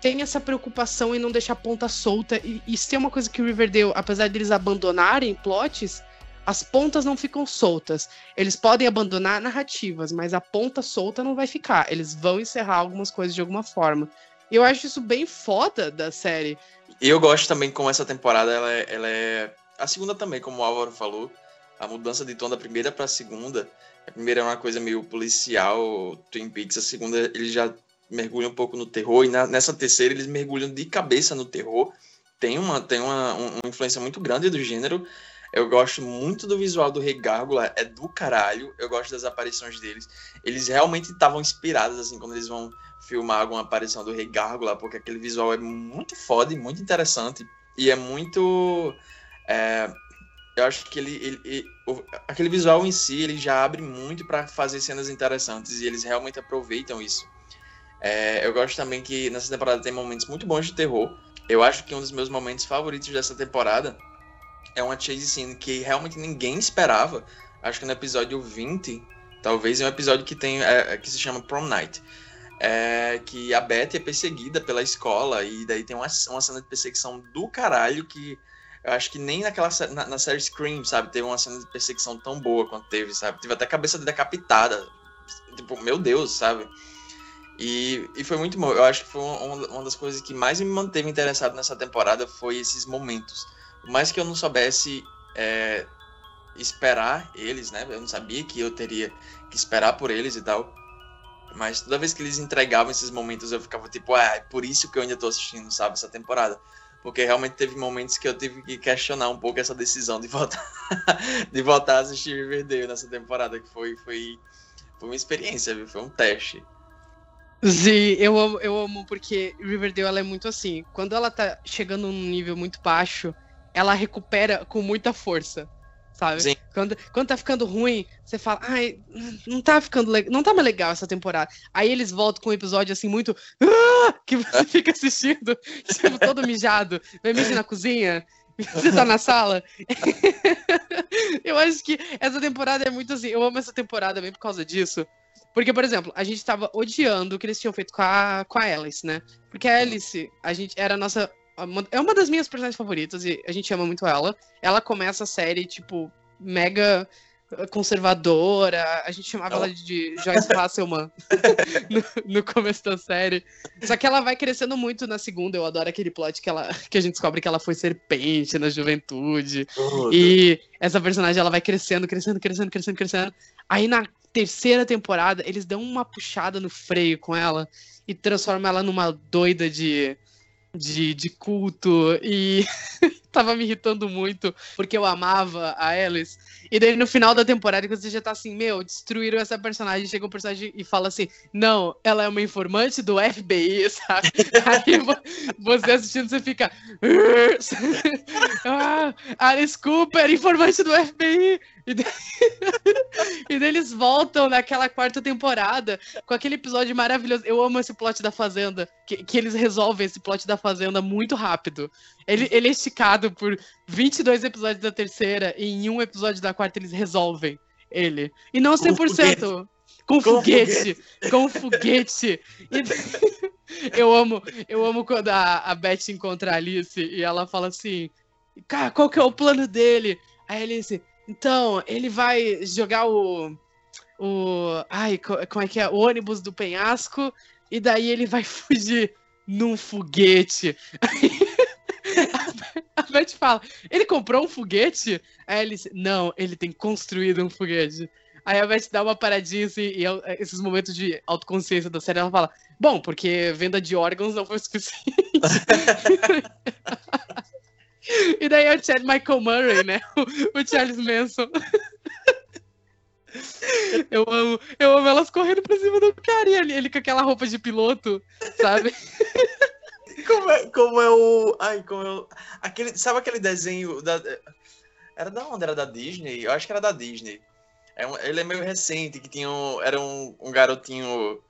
têm essa preocupação em não deixar a ponta solta. E isso é uma coisa que o Riverdale, apesar de eles abandonarem plots, as pontas não ficam soltas. Eles podem abandonar narrativas, mas a ponta solta não vai ficar. Eles vão encerrar algumas coisas de alguma forma. E eu acho isso bem foda da série. E eu gosto também como essa temporada ela é, ela é. A segunda também, como o Álvaro falou, a mudança de tom da primeira para a segunda. A primeira é uma coisa meio policial, Twin Peaks, a segunda ele já mergulha um pouco no terror, e na, nessa terceira eles mergulham de cabeça no terror. Tem uma, tem uma, uma influência muito grande do gênero. Eu gosto muito do visual do Rei Gárgula, é do caralho. Eu gosto das aparições deles. Eles realmente estavam inspirados, assim, quando eles vão filmar alguma aparição do Rei Gárgula, porque aquele visual é muito foda e muito interessante. E é muito. É, eu acho que ele, ele, ele aquele visual em si ele já abre muito para fazer cenas interessantes e eles realmente aproveitam isso. É, eu gosto também que nessa temporada tem momentos muito bons de terror. Eu acho que um dos meus momentos favoritos dessa temporada é uma chase scene que realmente ninguém esperava. Acho que no episódio 20, talvez é um episódio que tem é, que se chama Prom Night é que a Beth é perseguida pela escola e daí tem uma, uma cena de perseguição do caralho que eu acho que nem naquela na, na série Scream, sabe, teve uma cena de perseguição tão boa quanto teve, sabe? Teve até cabeça decapitada. Tipo, meu Deus, sabe? E, e foi muito bom. Eu acho que foi uma, uma das coisas que mais me manteve interessado nessa temporada foi esses momentos. Por mais que eu não soubesse é, esperar eles, né? Eu não sabia que eu teria que esperar por eles e tal Mas toda vez que eles entregavam esses momentos, eu ficava tipo, ah, é por isso que eu ainda tô assistindo, sabe, essa temporada. Porque realmente teve momentos que eu tive que questionar um pouco essa decisão de voltar, de voltar a assistir Riverdale nessa temporada, que foi, foi, foi uma experiência, viu? Foi um teste. Sim, eu amo, eu amo porque Riverdale ela é muito assim. Quando ela tá chegando num nível muito baixo, ela recupera com muita força sabe? Sim. Quando, quando tá ficando ruim, você fala, ai, não tá ficando legal, não tá mais legal essa temporada. Aí eles voltam com um episódio assim muito "Ah!", que você fica assistindo, tipo, todo mijado, vai mijar na cozinha. Você tá na sala? eu acho que essa temporada é muito assim. Eu amo essa temporada bem por causa disso. Porque, por exemplo, a gente tava odiando o que eles tinham feito com a, com a Alice, né? Porque a Alice, a gente era a nossa é uma das minhas personagens favoritas e a gente ama muito ela. Ela começa a série, tipo, mega conservadora. A gente chamava ela de Joyce Hasselman no, no, começo da série. Só que ela vai crescendo muito na segunda. Eu adoro aquele plot que, ela, que a gente descobre que ela foi serpente na juventude. Oh, e essa personagem ela vai crescendo, crescendo, crescendo, crescendo, crescendo. Aí na terceira temporada, eles dão uma puxada no freio com ela e transformam ela numa doida de de, de culto e tava me irritando muito porque eu amava a Alice. E daí no final da temporada, você já tá assim, meu, destruíram essa personagem. Chega um personagem e fala assim: não, ela é uma informante do FBI, sabe? Aí você assistindo, você fica. ah, Alice Cooper, informante do FBI. E daí... e daí eles voltam naquela quarta temporada com aquele episódio maravilhoso. Eu amo esse plot da Fazenda. Que, que eles resolvem esse plot da Fazenda muito rápido. Ele, ele é esticado por 22 episódios da terceira e em um episódio da quarta eles resolvem ele. E não 100%. Com, com foguete. Com foguete. E... eu amo, eu amo quando a, a Beth encontra a Alice e ela fala assim: Cara, qual que é o plano dele? Aí a Alice, então, ele vai jogar o. O. Ai, como é que é? O ônibus do penhasco. E daí ele vai fugir num foguete. a Beth fala: Ele comprou um foguete? Aí ele Não, ele tem construído um foguete. Aí a Beth dá uma paradinha assim, e esses momentos de autoconsciência da série, ela fala: Bom, porque venda de órgãos não foi suficiente. E daí é o Chad Michael Murray, né? O, Charles Manson. Eu amo, eu amo elas correndo pra cima do cara e ele, ele com aquela roupa de piloto, sabe? Como é, como é o. Ai, como é o. Aquele, sabe aquele desenho da. Era da onde? Era da Disney? Eu acho que era da Disney. É um, ele é meio recente, que tinha um, era um, um garotinho.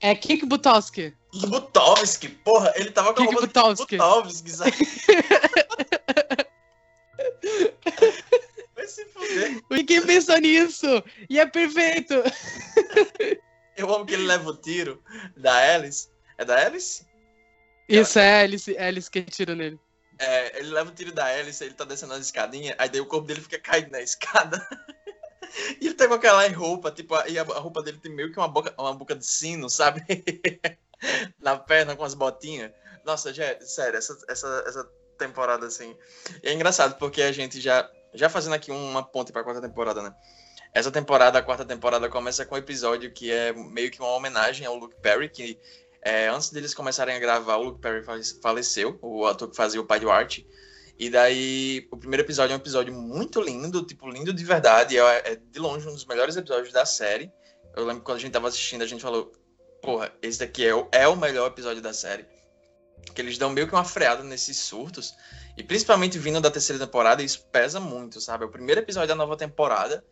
É Kik Butowski. Butowski, porra, ele tava com Kik a roupa Butowski. Butowski, Vai se fuder. Ninguém pensou nisso. E é perfeito. Eu amo que ele leva o tiro da Alice. É da Alice? Isso, é Alice, Alice que tira nele. É, ele leva o tiro da Alice, ele tá descendo as escadinhas, aí daí o corpo dele fica caído na escada. e ele tá com aquela roupa, tipo, e a roupa dele tem meio que uma boca, uma boca de sino, sabe? na perna com as botinhas. Nossa, já, sério, essa, essa, essa temporada, assim. E é engraçado, porque a gente já. Já fazendo aqui uma ponte pra quarta temporada, né? Essa temporada, a quarta temporada, começa com um episódio que é meio que uma homenagem ao Luke Perry, que é, antes deles começarem a gravar, o Luke Perry faleceu, o ator que fazia o pai do Art. E daí, o primeiro episódio é um episódio muito lindo, tipo, lindo de verdade. É, é de longe um dos melhores episódios da série. Eu lembro que quando a gente tava assistindo, a gente falou: Porra, esse daqui é o, é o melhor episódio da série que eles dão meio que uma freada nesses surtos. E principalmente vindo da terceira temporada, isso pesa muito, sabe? É o primeiro episódio da nova temporada.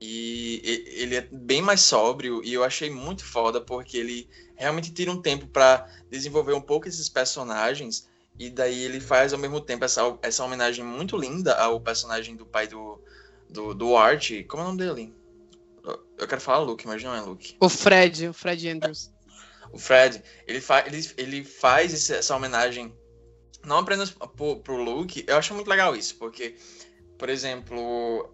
E ele é bem mais sóbrio. E eu achei muito foda, porque ele realmente tira um tempo para desenvolver um pouco esses personagens. E daí ele faz ao mesmo tempo essa, essa homenagem muito linda ao personagem do pai do, do, do Art. Como é o nome dele? Eu quero falar Luke, mas não é Luke. O Fred, o Fred Andrews o Fred, ele, fa ele, ele faz esse, essa homenagem não apenas pro, pro Luke, eu acho muito legal isso, porque, por exemplo,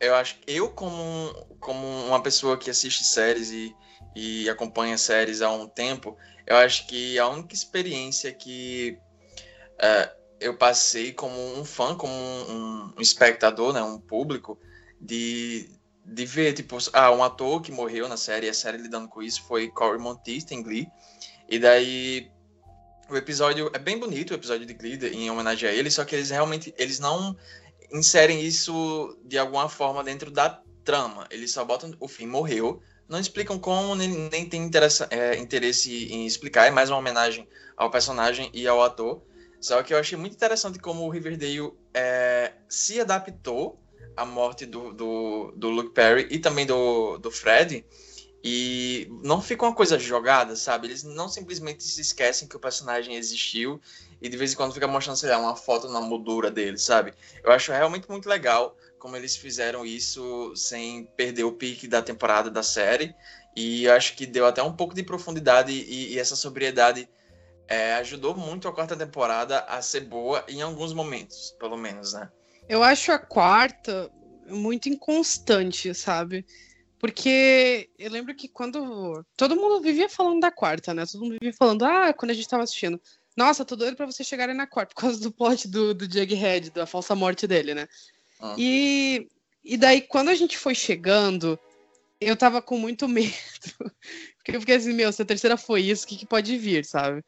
eu acho que eu como, como uma pessoa que assiste séries e, e acompanha séries há um tempo, eu acho que a única experiência que uh, eu passei como um fã, como um, um espectador, né, um público, de de ver, tipo, ah, um ator que morreu na série, a série lidando com isso foi Corey Montista em Glee. E daí o episódio é bem bonito, o episódio de Glee em homenagem a ele, só que eles realmente eles não inserem isso de alguma forma dentro da trama. Eles só botam o fim morreu, não explicam como, nem, nem tem interesse, é, interesse em explicar, é mais uma homenagem ao personagem e ao ator. Só que eu achei muito interessante como o Riverdale é, se adaptou à morte do, do, do Luke Perry e também do, do Fred. E não fica uma coisa jogada, sabe? Eles não simplesmente se esquecem que o personagem existiu e de vez em quando fica mostrando, sei lá, uma foto na moldura dele, sabe? Eu acho realmente muito legal como eles fizeram isso sem perder o pique da temporada da série. E acho que deu até um pouco de profundidade e, e essa sobriedade é, ajudou muito a quarta temporada a ser boa em alguns momentos, pelo menos, né? Eu acho a quarta muito inconstante, sabe? Porque eu lembro que quando. Todo mundo vivia falando da quarta, né? Todo mundo vivia falando, ah, quando a gente tava assistindo. Nossa, tô doido pra vocês chegarem na quarta, por causa do plot do, do Jughead, da falsa morte dele, né? Ah. E, e daí, quando a gente foi chegando, eu tava com muito medo. Porque eu fiquei assim, meu, se a terceira foi isso, o que, que pode vir, sabe?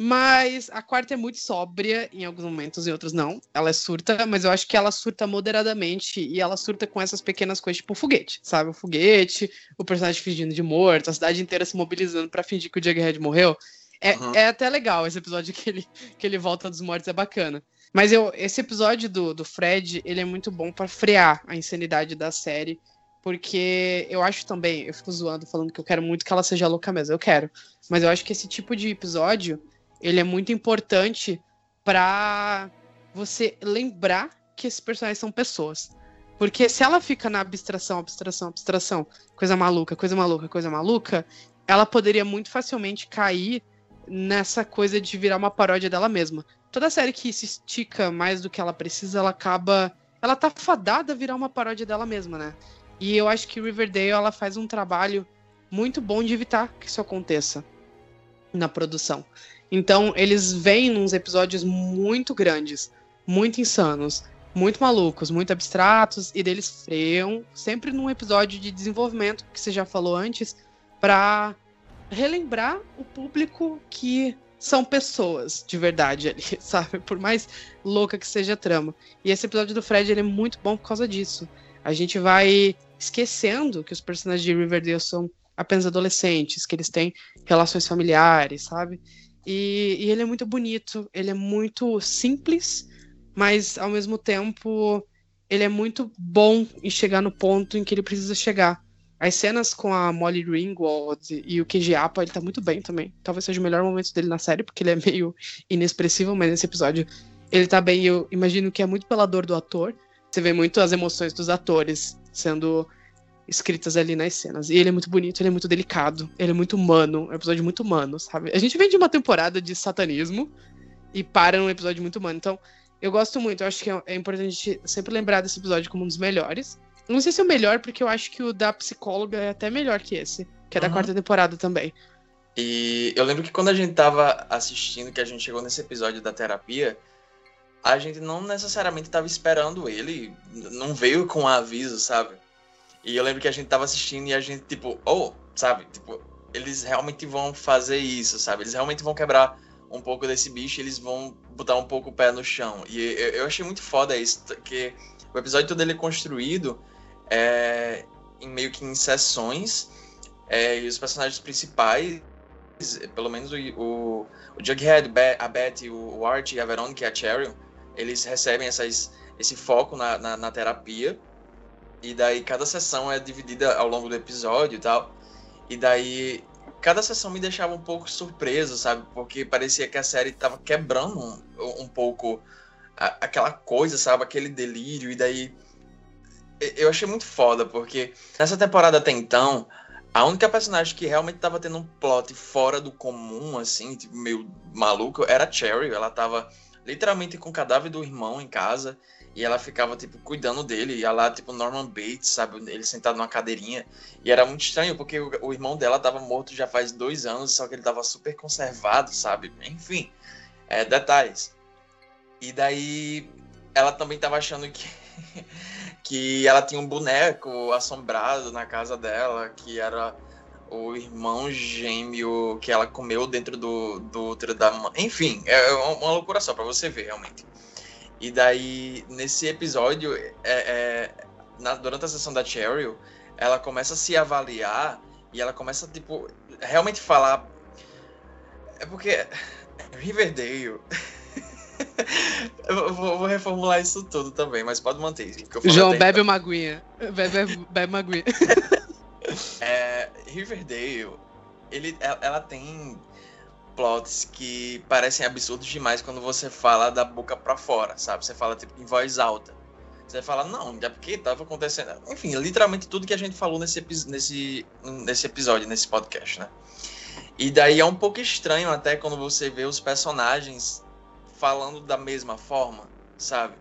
Mas a quarta é muito sóbria em alguns momentos, em outros não. Ela é surta, mas eu acho que ela surta moderadamente e ela surta com essas pequenas coisas, tipo o foguete, sabe? O foguete, o personagem fingindo de morto, a cidade inteira se mobilizando para fingir que o Jughead morreu. É, uhum. é até legal esse episódio que ele, que ele volta dos mortos, é bacana. Mas eu, esse episódio do, do Fred, ele é muito bom para frear a insanidade da série. Porque eu acho também, eu fico zoando, falando que eu quero muito que ela seja louca mesmo. Eu quero. Mas eu acho que esse tipo de episódio ele é muito importante para você lembrar que esses personagens são pessoas. Porque se ela fica na abstração, abstração, abstração, coisa maluca, coisa maluca, coisa maluca, ela poderia muito facilmente cair nessa coisa de virar uma paródia dela mesma. Toda série que se estica mais do que ela precisa, ela acaba. Ela tá fadada a virar uma paródia dela mesma, né? E eu acho que Riverdale ela faz um trabalho muito bom de evitar que isso aconteça na produção. Então, eles vêm nos episódios muito grandes, muito insanos, muito malucos, muito abstratos, e deles freiam sempre num episódio de desenvolvimento, que você já falou antes, para relembrar o público que são pessoas de verdade ali, sabe? Por mais louca que seja a trama. E esse episódio do Fred ele é muito bom por causa disso. A gente vai esquecendo que os personagens de Riverdale são apenas adolescentes, que eles têm relações familiares, sabe? E, e, ele é muito bonito, ele é muito simples, mas ao mesmo tempo ele é muito bom em chegar no ponto em que ele precisa chegar. As cenas com a Molly Ringwald e o KG Apa, ele tá muito bem também. Talvez seja o melhor momento dele na série, porque ele é meio inexpressivo, mas nesse episódio ele tá bem. Eu imagino que é muito pela dor do ator. Você vê muito as emoções dos atores sendo escritas ali nas cenas. E ele é muito bonito, ele é muito delicado, ele é muito humano, é um episódio muito humano, sabe? A gente vem de uma temporada de satanismo e para num episódio muito humano. Então, eu gosto muito, eu acho que é, é importante sempre lembrar desse episódio como um dos melhores. Não sei se é o melhor, porque eu acho que o da psicóloga é até melhor que esse, que é da uhum. quarta temporada também. E eu lembro que quando a gente tava assistindo, que a gente chegou nesse episódio da terapia, a gente não necessariamente tava esperando ele, não veio com um aviso, sabe? E eu lembro que a gente tava assistindo e a gente, tipo, oh, sabe? Tipo, eles realmente vão fazer isso, sabe? Eles realmente vão quebrar um pouco desse bicho, eles vão botar um pouco o pé no chão. E eu, eu achei muito foda isso, que o episódio todo ele é construído é, em meio que em sessões, é, e os personagens principais, pelo menos o, o, o Jughead, a Betty, o Art e a Veronica e a Cheryl, eles recebem essas, esse foco na, na, na terapia, e daí cada sessão é dividida ao longo do episódio e tal. E daí cada sessão me deixava um pouco surpreso, sabe? Porque parecia que a série tava quebrando um, um pouco a, aquela coisa, sabe? Aquele delírio. E daí eu achei muito foda, porque nessa temporada até então, a única personagem que realmente tava tendo um plot fora do comum, assim, tipo, meio maluco, era a Cherry. Ela tava literalmente com o cadáver do irmão em casa. E ela ficava, tipo, cuidando dele. E lá, tipo, Norman Bates, sabe? Ele sentado numa cadeirinha. E era muito estranho, porque o, o, irmão dela tava morto já faz dois anos, só que ele tava super conservado, sabe? Enfim, é, detalhes. E daí, ela também tava achando que, que ela tinha um boneco assombrado na casa dela, que era o irmão gêmeo que ela comeu dentro do, do útero da mãe. Enfim, é uma loucura só para você ver, realmente. E daí, nesse episódio, é, é, na, durante a sessão da Cheryl, ela começa a se avaliar e ela começa, tipo, realmente falar. É porque Riverdale. eu vou, vou, reformular isso tudo também, mas pode manter isso. João, bebe uma aguinha. Bebe, bebe uma aguinha. é, Riverdale, ele, ela, ela tem plots que parecem absurdos demais quando você fala da boca para fora, sabe? Você fala tipo em voz alta. Você fala, não, é porque tava acontecendo. Enfim, literalmente tudo que a gente falou nesse, nesse, nesse episódio, nesse podcast, né? E daí é um pouco estranho até quando você vê os personagens falando da mesma forma, sabe?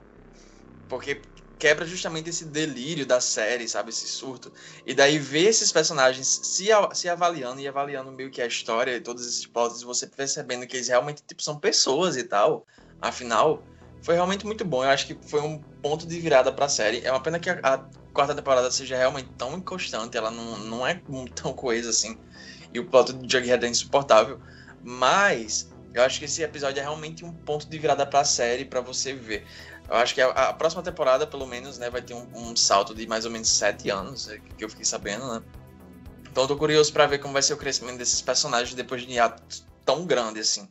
Porque quebra justamente esse delírio da série, sabe? Esse surto. E daí ver esses personagens se, se avaliando e avaliando meio que a história e todos esses plots, você percebendo que eles realmente tipo, são pessoas e tal. Afinal, foi realmente muito bom. Eu acho que foi um ponto de virada pra série. É uma pena que a, a quarta temporada seja realmente tão inconstante, ela não, não é tão coesa assim e o plot do Jughead é insuportável. Mas eu acho que esse episódio é realmente um ponto de virada para a série para você ver. Eu acho que a, a, próxima temporada, pelo menos, né, vai ter um, um, salto de mais ou menos sete anos, é, que eu fiquei sabendo, né? Então eu tô curioso para ver como vai ser o crescimento desses personagens depois de um ato tão grande assim.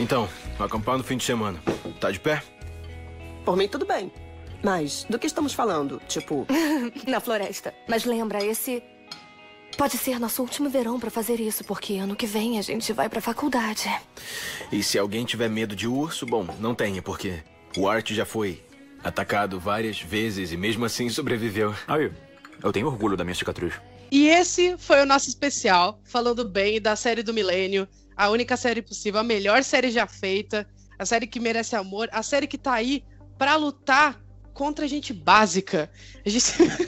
Então, acampar no fim de semana. Tá de pé? Por mim, tudo bem. Mas do que estamos falando? Tipo. Na floresta. Mas lembra, esse Pode ser nosso último verão para fazer isso, porque ano que vem a gente vai pra faculdade. E se alguém tiver medo de urso, bom, não tenha, porque o Art já foi atacado várias vezes e mesmo assim sobreviveu. Aí, eu tenho orgulho da minha cicatriz. E esse foi o nosso especial, falando bem da série do milênio, a única série possível, a melhor série já feita, a série que merece amor, a série que tá aí para lutar contra a gente básica. A gente...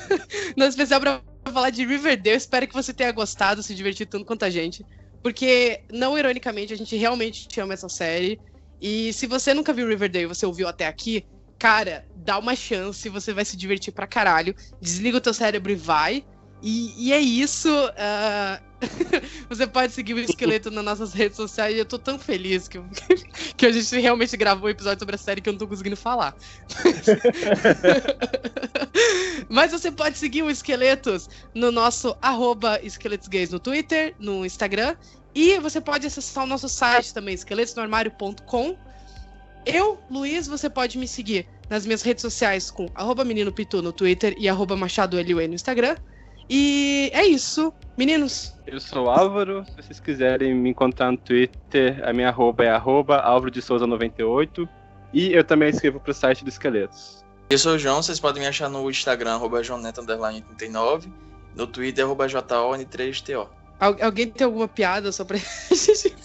no especial pra falar de Riverdale. Espero que você tenha gostado, se divertido tanto quanto a gente. Porque, não ironicamente, a gente realmente ama essa série. E se você nunca viu Riverdale e você ouviu até aqui, cara, dá uma chance, você vai se divertir pra caralho. Desliga o teu cérebro e vai. E, e é isso. Uh... você pode seguir o esqueleto nas nossas redes sociais. E eu tô tão feliz que, que a gente realmente gravou um episódio sobre a série que eu não tô conseguindo falar. Mas você pode seguir o Esqueletos no nosso arroba no Twitter, no Instagram. E você pode acessar o nosso site também, esqueletosnoarmário.com. Eu, Luiz, você pode me seguir nas minhas redes sociais com arroba menino pitu no Twitter e arroba machado no Instagram. E é isso, meninos. Eu sou o Álvaro. Se vocês quiserem me encontrar no Twitter, a minha arroba é arroba Álvaro de Souza 98. E eu também escrevo para o site do Esqueletos. Eu sou o João, vocês podem me achar no Instagram, arroba joãoneto39, no Twitter, arroba JON3TO. alguém tem alguma piada só pra gente?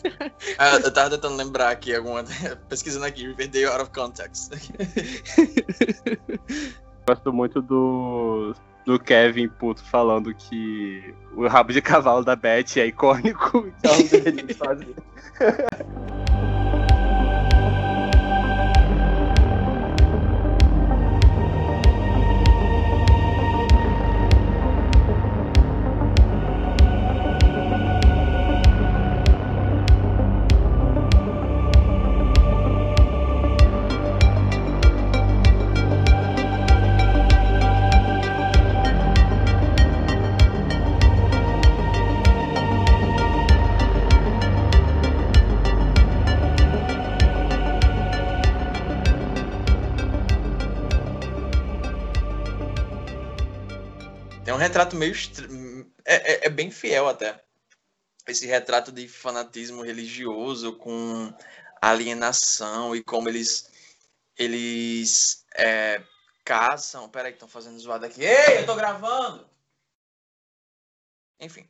ah, eu tava tentando lembrar aqui alguma. Pesquisando aqui, Riverdale Out of Context. Gosto muito do do Kevin puto falando que o rabo de cavalo da Beth é icônico, então. meio. É, é, é, bem fiel até. Esse retrato de fanatismo religioso com alienação e como eles. Eles é, caçam. Peraí, que estão fazendo zoada aqui. Ei, eu tô gravando! Enfim.